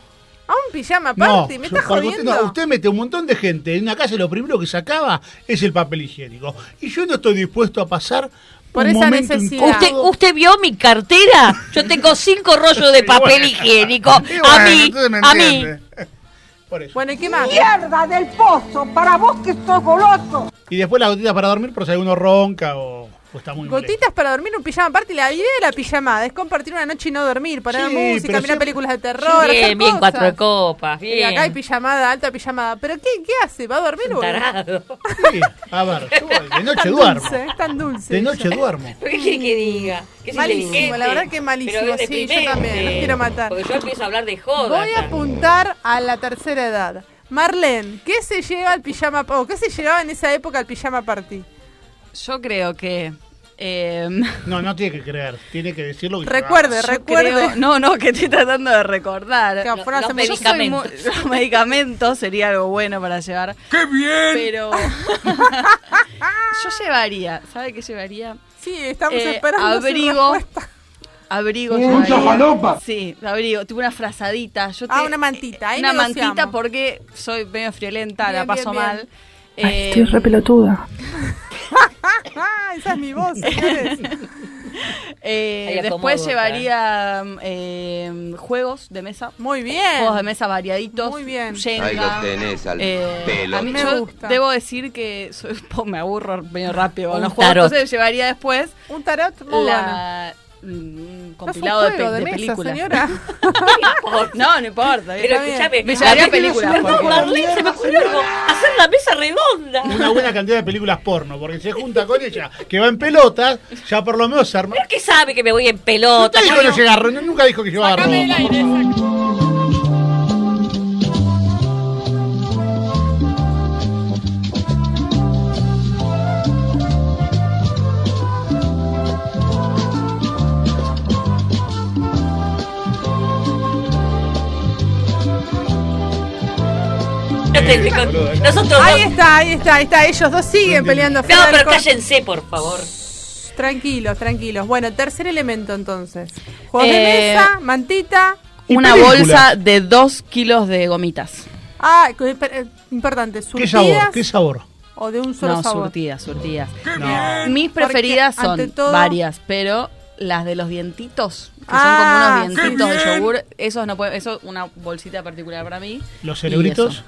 ¿A un pijama No, party? ¿Me yo- estás porque usted, jodiendo? no, usted mete un montón de gente en una casa y lo primero que sacaba es el papel higiénico. Y yo no estoy dispuesto a pasar Por un esa momento necesidad. ¿Usted. ¿Usted vio mi cartera? Yo tengo cinco rollos de papel bueno. higiénico. A mí, me a mí. Por eso. Bueno, ¿y qué más? ¡Mierda del pozo! ¡Para vos que sos goloso! Y después las gotitas para dormir por si alguno ronca o, o está muy molesto. Gotitas para dormir, un pijama party. La idea de la pijamada es compartir una noche y no dormir, poner Sí, música, mirar siempre- películas de terror, Bien, hacer bien, cosas. cuatro de copas. Y Bien. acá hay pijamada, alta pijamada. ¿Pero qué, qué hace? ¿Va a dormir o Tarado. Sí, a ver, yo de noche tan duermo. dulce, es tan dulce. De noche duermo. ¿Pero ¿Qué quiere que diga? Que Malísimo, la verdad que malísimo, sí, yo también, los quiero matar. Porque yo empiezo a hablar de joda. Voy a apuntar a la tercera edad. Marlene, ¿qué se lleva al pijama o qué se llevaba en esa época al pijama party? Yo creo que. Eh, No, no tiene que creer, tiene que decir lo que Recuerde, yo recuerde. creo- no, no, que estoy tratando de recordar. Que afuera los muy- medicamentos. los medicamentos sería algo bueno para llevar. ¡Qué bien! Pero. yo llevaría. ¿Sabe qué llevaría? Sí, estamos Eh, esperando abrigo. Abrigo. Mucha falopa. Sí, abrigo. Tipo una frazadita. Yo Ah, te- una mantita, ahí Una negociamos. mantita porque soy medio friolenta, Bien, la paso bien, bien. mal. Eh, pelotuda. Esa es mi voz, señores. eh, después llevaría eh, juegos de mesa. Muy bien. Juegos de mesa variaditos. Muy bien. Jenga. Ahí lo tenés al Eh, pelo. a mí Me yo gusta. debo decir que soy- po, me aburro medio rápido con Un los juegos, tarot. entonces llevaría después Un tarot muy bueno. Un un compilado de, de de mesa, películas. señora. no, no importa. Pero escúchame, me llevaría películas. Marlene, se me ocurrió algo, hacer la mesa redonda. Una buena cantidad de películas porno, porque se junta con ella, que va en pelotas, ya por lo menos se arma. ¿Pero qué sabe que me voy en pelota? Nunca dijo que no llega a ro- nunca dijo que Nosotros Ahí dos- está, ahí está, ahí está. Ellos dos siguen peleando. No, pero cállense, por favor. Tranquilos, tranquilos. Bueno, tercer elemento entonces. Juegos de Eh, mesa, mantita. Una bolsa de dos kilos de gomitas. Ah, pero, eh, importante, ¿Qué sabor? ¿Qué sabor? o de un solo no, sabor. surtidas, surtidas. No. Mis Porque, preferidas son todo- varias, pero las de los dientitos, que Ah, son como unos dientitos de yogur, esos no pueden, eso es una bolsita particular para mí. ¿Los Y cerebritos?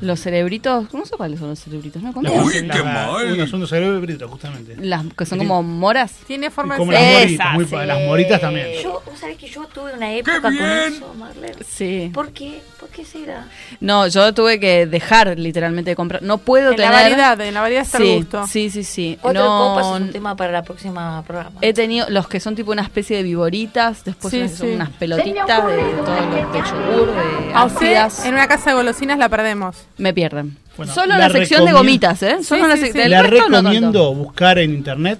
Los cerebritos, no sé cuáles son los cerebritos, ¿no? ¿Cuántos Uy, son? qué mal. Unos son los cerebritos, justamente. Las que son como moras. Tiene forma Como de las moritas, muy pa- las moritas también. Yo, vos sabés que yo tuve una época con eso, Marlene. Sí. ¿Por qué? ¿Por qué será? No, yo tuve que dejar literalmente de comprar. No puedo En la tener. variedad, en la variedad está el sí, gusto. Sí, sí, sí. Cuatro no, copas es un tema para la próxima programa. He tenido los que son tipo una especie de viboritas, después Sí, son sí. unas pelotitas de todo lo de yogur, de A usted ácidas. en una casa de golosinas la perdemos. Me pierden. Bueno, Solo la la sección de gomitas, ¿eh? Solo en la sí, sección sí. resto no recomiendo buscar en internet,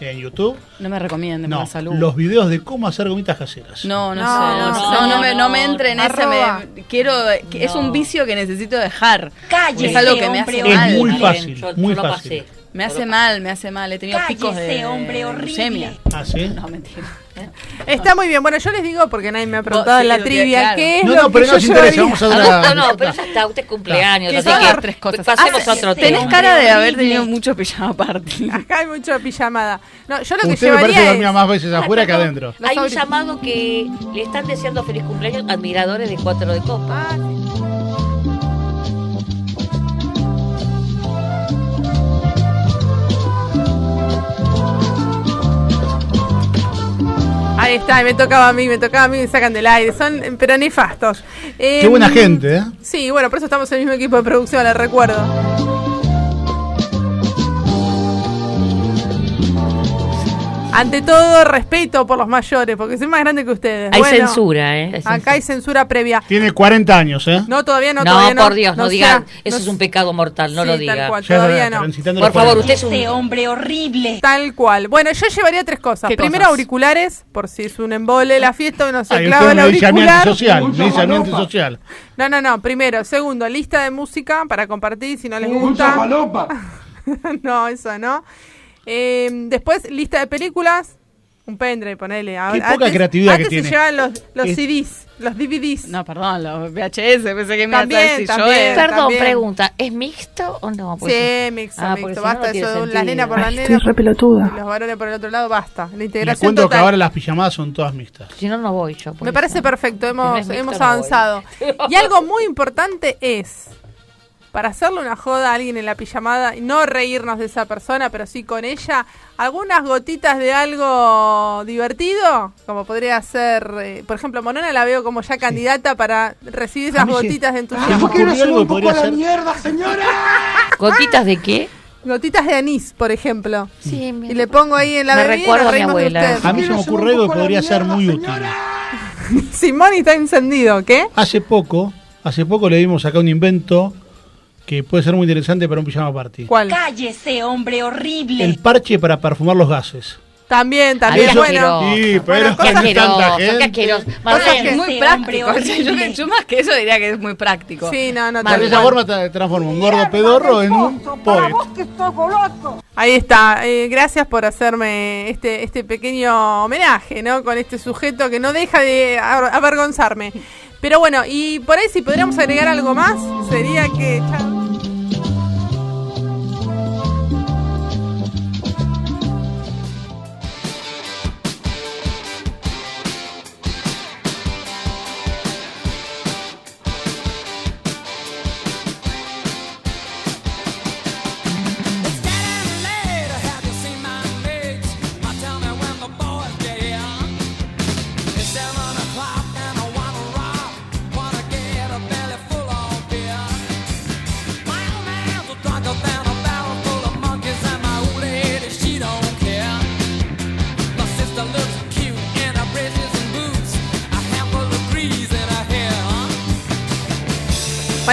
en YouTube, No me recomienden no, la salud. los videos de cómo hacer gomitas caseras. No, no, No, sé. no, No, no, no, no me, no me entre en ese. Me, quiero, que Es un vicio que necesito dejar. Cállese, es algo que me hace Es mal. muy fácil, yo- muy yo lo fácil. Me hace mal, me hace mal. He tenido picos de Cállese, hombre horrible. ¿Ah, sí? No, mentira. Está muy bien. Bueno, yo les digo porque nadie me ha preguntado en la trivia claro. qué es No, lo no, que pero yo no nos interesa, llevaría. vamos a No, otra. no, no, pero ya está, usted es cumpleaños. Que así que tres cosas. Pasemos Ah, a otro Tenés cara de haber tenido mucho pijama party. Acá hay mucho pijamada. No, yo lo que Usted me parece que llevaría dormía es... más veces afuera que perdón, adentro. Hay un llamado que le están deseando feliz cumpleaños admiradores de Cuatro de Copa. Ah, Ahí está, me tocaba a mí, me tocaba a mí, me sacan del aire. Son, eh, pero nefastos. Qué Em, buena gente, ¿eh? Sí, bueno, por eso estamos en el mismo equipo de producción, les recuerdo. Ante todo, respeto por los mayores, porque soy más grande que ustedes. Hay Bueno, censura, ¿eh? Hay Acá censura. hay censura previa. Tiene 40 años, ¿eh? No, todavía no, No, todavía no. por Dios, no, no diga. sea- Eso no- es un pecado mortal, no Sí, lo tal diga. cual, Ya todavía no. transitando Por favor, 40. usted es Este un. hombre horrible. Tal cual. Bueno, yo llevaría tres cosas. ¿Qué Primero, cosas? auriculares, por si es un embole la fiesta y no se Ay, clava el auricular. social, social. No, no, no. Primero. Segundo, lista de música para compartir si no les gusta. no, eso no. Eh, después, lista de películas. Un pendrive, ponele. A- Qué poca creatividad que antes tiene. se llevaban los, los Es- CDs, los DVDs. No, perdón, los VHS, pensé que me También, ibas a decir yo. también. eh. Perdón, también. pregunta, ¿es mixto o no? Pues Sí, mixto, Ah, porque mixto. si no, Basta no tiene eso de las sentido. nenas por las nenas. estoy re pelotuda. Y los varones por el otro lado, basta. La Les integración cuento que total. ahora las pijamadas son todas mixtas. Si no, no voy yo. por Me eso. parece perfecto, Si no hemos, es mixto, hemos no voy. avanzado. Y algo muy importante es, para hacerle una joda a alguien en la pijamada, y no reírnos de esa persona, pero sí con ella, algunas gotitas de algo divertido, como podría ser, eh, por ejemplo, Monona la veo como ya candidata para recibir esas A gotitas de Se me entusiasmo. ocurrió algo que podría ser. ¿Gotitas de qué? Gotitas de anís, por ejemplo. Sí, Y le pongo ahí en la Me bebida nos a mi abuela. A mí se me ocurre algo que podría ser muy útil. Simón está encendido, ¿qué? Hace poco, hace poco le dimos acá un invento que puede ser muy interesante para un pijama party. ¿Cuál? Cállese, hombre horrible. El parche para perfumar los gases. También, también, Ay, bueno. Sí, pero Bueno, tanta gente. Cosas que es muy Ese práctico. hombre o sea, yo, más que eso diría que es muy práctico. Sí, no, no, De esa forma te transforma un gordo pedorro en un Para poet. Ahí está. Eh, gracias por hacerme este, este pequeño homenaje, ¿no? Con este sujeto que no deja de avergonzarme. Pero bueno, y por ahí si podríamos agregar algo más, sería que...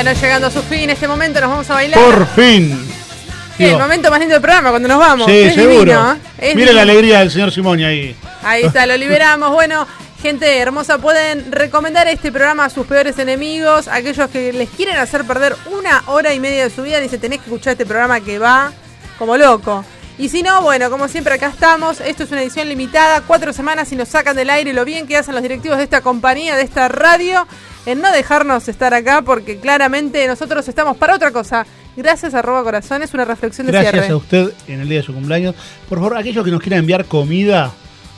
Bueno, llegando a su fin este momento, nos vamos a bailar. Por fin. Sí, el momento más lindo del programa, cuando nos vamos. Sí, Es seguro. divino, ¿eh? Es Mire la alegría del señor Simoni ahí. Ahí está, lo liberamos. Bueno, gente hermosa, pueden recomendar este programa a sus peores enemigos, aquellos que les quieren hacer perder una hora y media de su vida. Dicen, tenés que escuchar este programa que va como loco. Y si no, bueno, como siempre acá estamos. Esto es una edición limitada, cuatro semanas y nos sacan del aire lo bien que hacen los directivos de esta compañía, de esta radio, en no dejarnos estar acá, porque claramente nosotros estamos para otra cosa. Gracias, arroba corazones, una reflexión de Gracias cierre. a usted en el día de su cumpleaños. Por favor, aquellos que nos quieran enviar comida,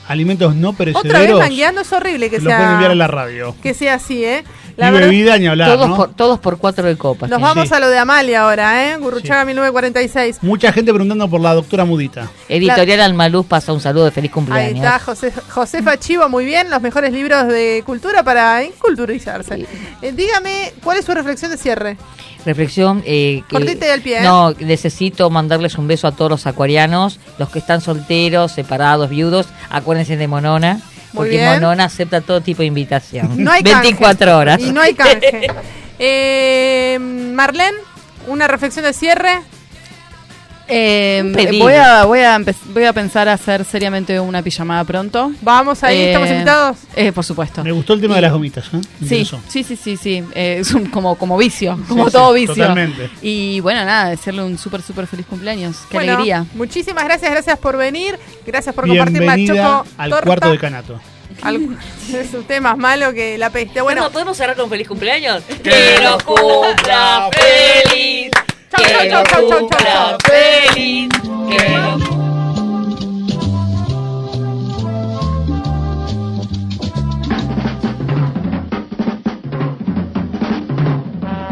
alimentos no Otra vez perecederos, mangueando, es horrible que lo pueden sea, enviar a la radio. que sea así, ¿eh? Y bebida ni hablar, todos, ¿no? por, todos por cuatro de copas. Nos sí. vamos a lo de Amalia ahora, ¿eh? Gurruchaga 1946. Mucha gente preguntando por la doctora Mudita. Editorial Almaluz pasa un saludo de feliz Ahí cumpleaños. está, José, Josefa Chivo, muy bien. Los mejores libros de cultura para inculturizarse. Eh, dígame, ¿cuál es su reflexión de cierre? Reflexión. Eh, que- al pie, ¿eh? No, necesito mandarles un beso a todos los acuarianos, los que están solteros, separados, viudos. Acuérdense de Monona. Muy porque bien. Monona acepta todo tipo de invitación. No hay 24 canje. horas. Y no hay canje. eh, Marlene, una reflexión de cierre. Eh, voy, a, voy, a voy a pensar hacer seriamente una pijamada pronto. Vamos ahí, Eh, ¿estamos invitados? Eh, por supuesto. Me gustó el tema de las gomitas. ¿eh? Sí, sí, sí, sí, sí. Eh, es un, como, como vicio, como sí, todo vicio. totalmente. Y bueno, nada, desearle un súper, súper feliz cumpleaños. Qué Bueno, alegría. Muchísimas gracias, gracias por venir. Gracias por compartir Bienvenida Machoco al torta. cuarto de canato. Al- es un tema más malo que la peste. Bueno, ¿podemos cerrar con feliz cumpleaños? ¡Que lo cumpla feliz! Chau, ¡Que chau, chau, chau, chau, cumpla chau. feliz! ¡Que lo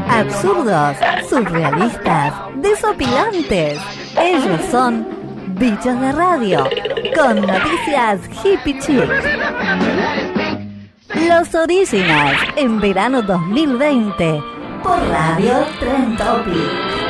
Absurdos, surrealistas, desopilantes. Ellos son bichos de radio, con noticias hippie chic. Los Originals en verano 2020 por Radio Trentopic.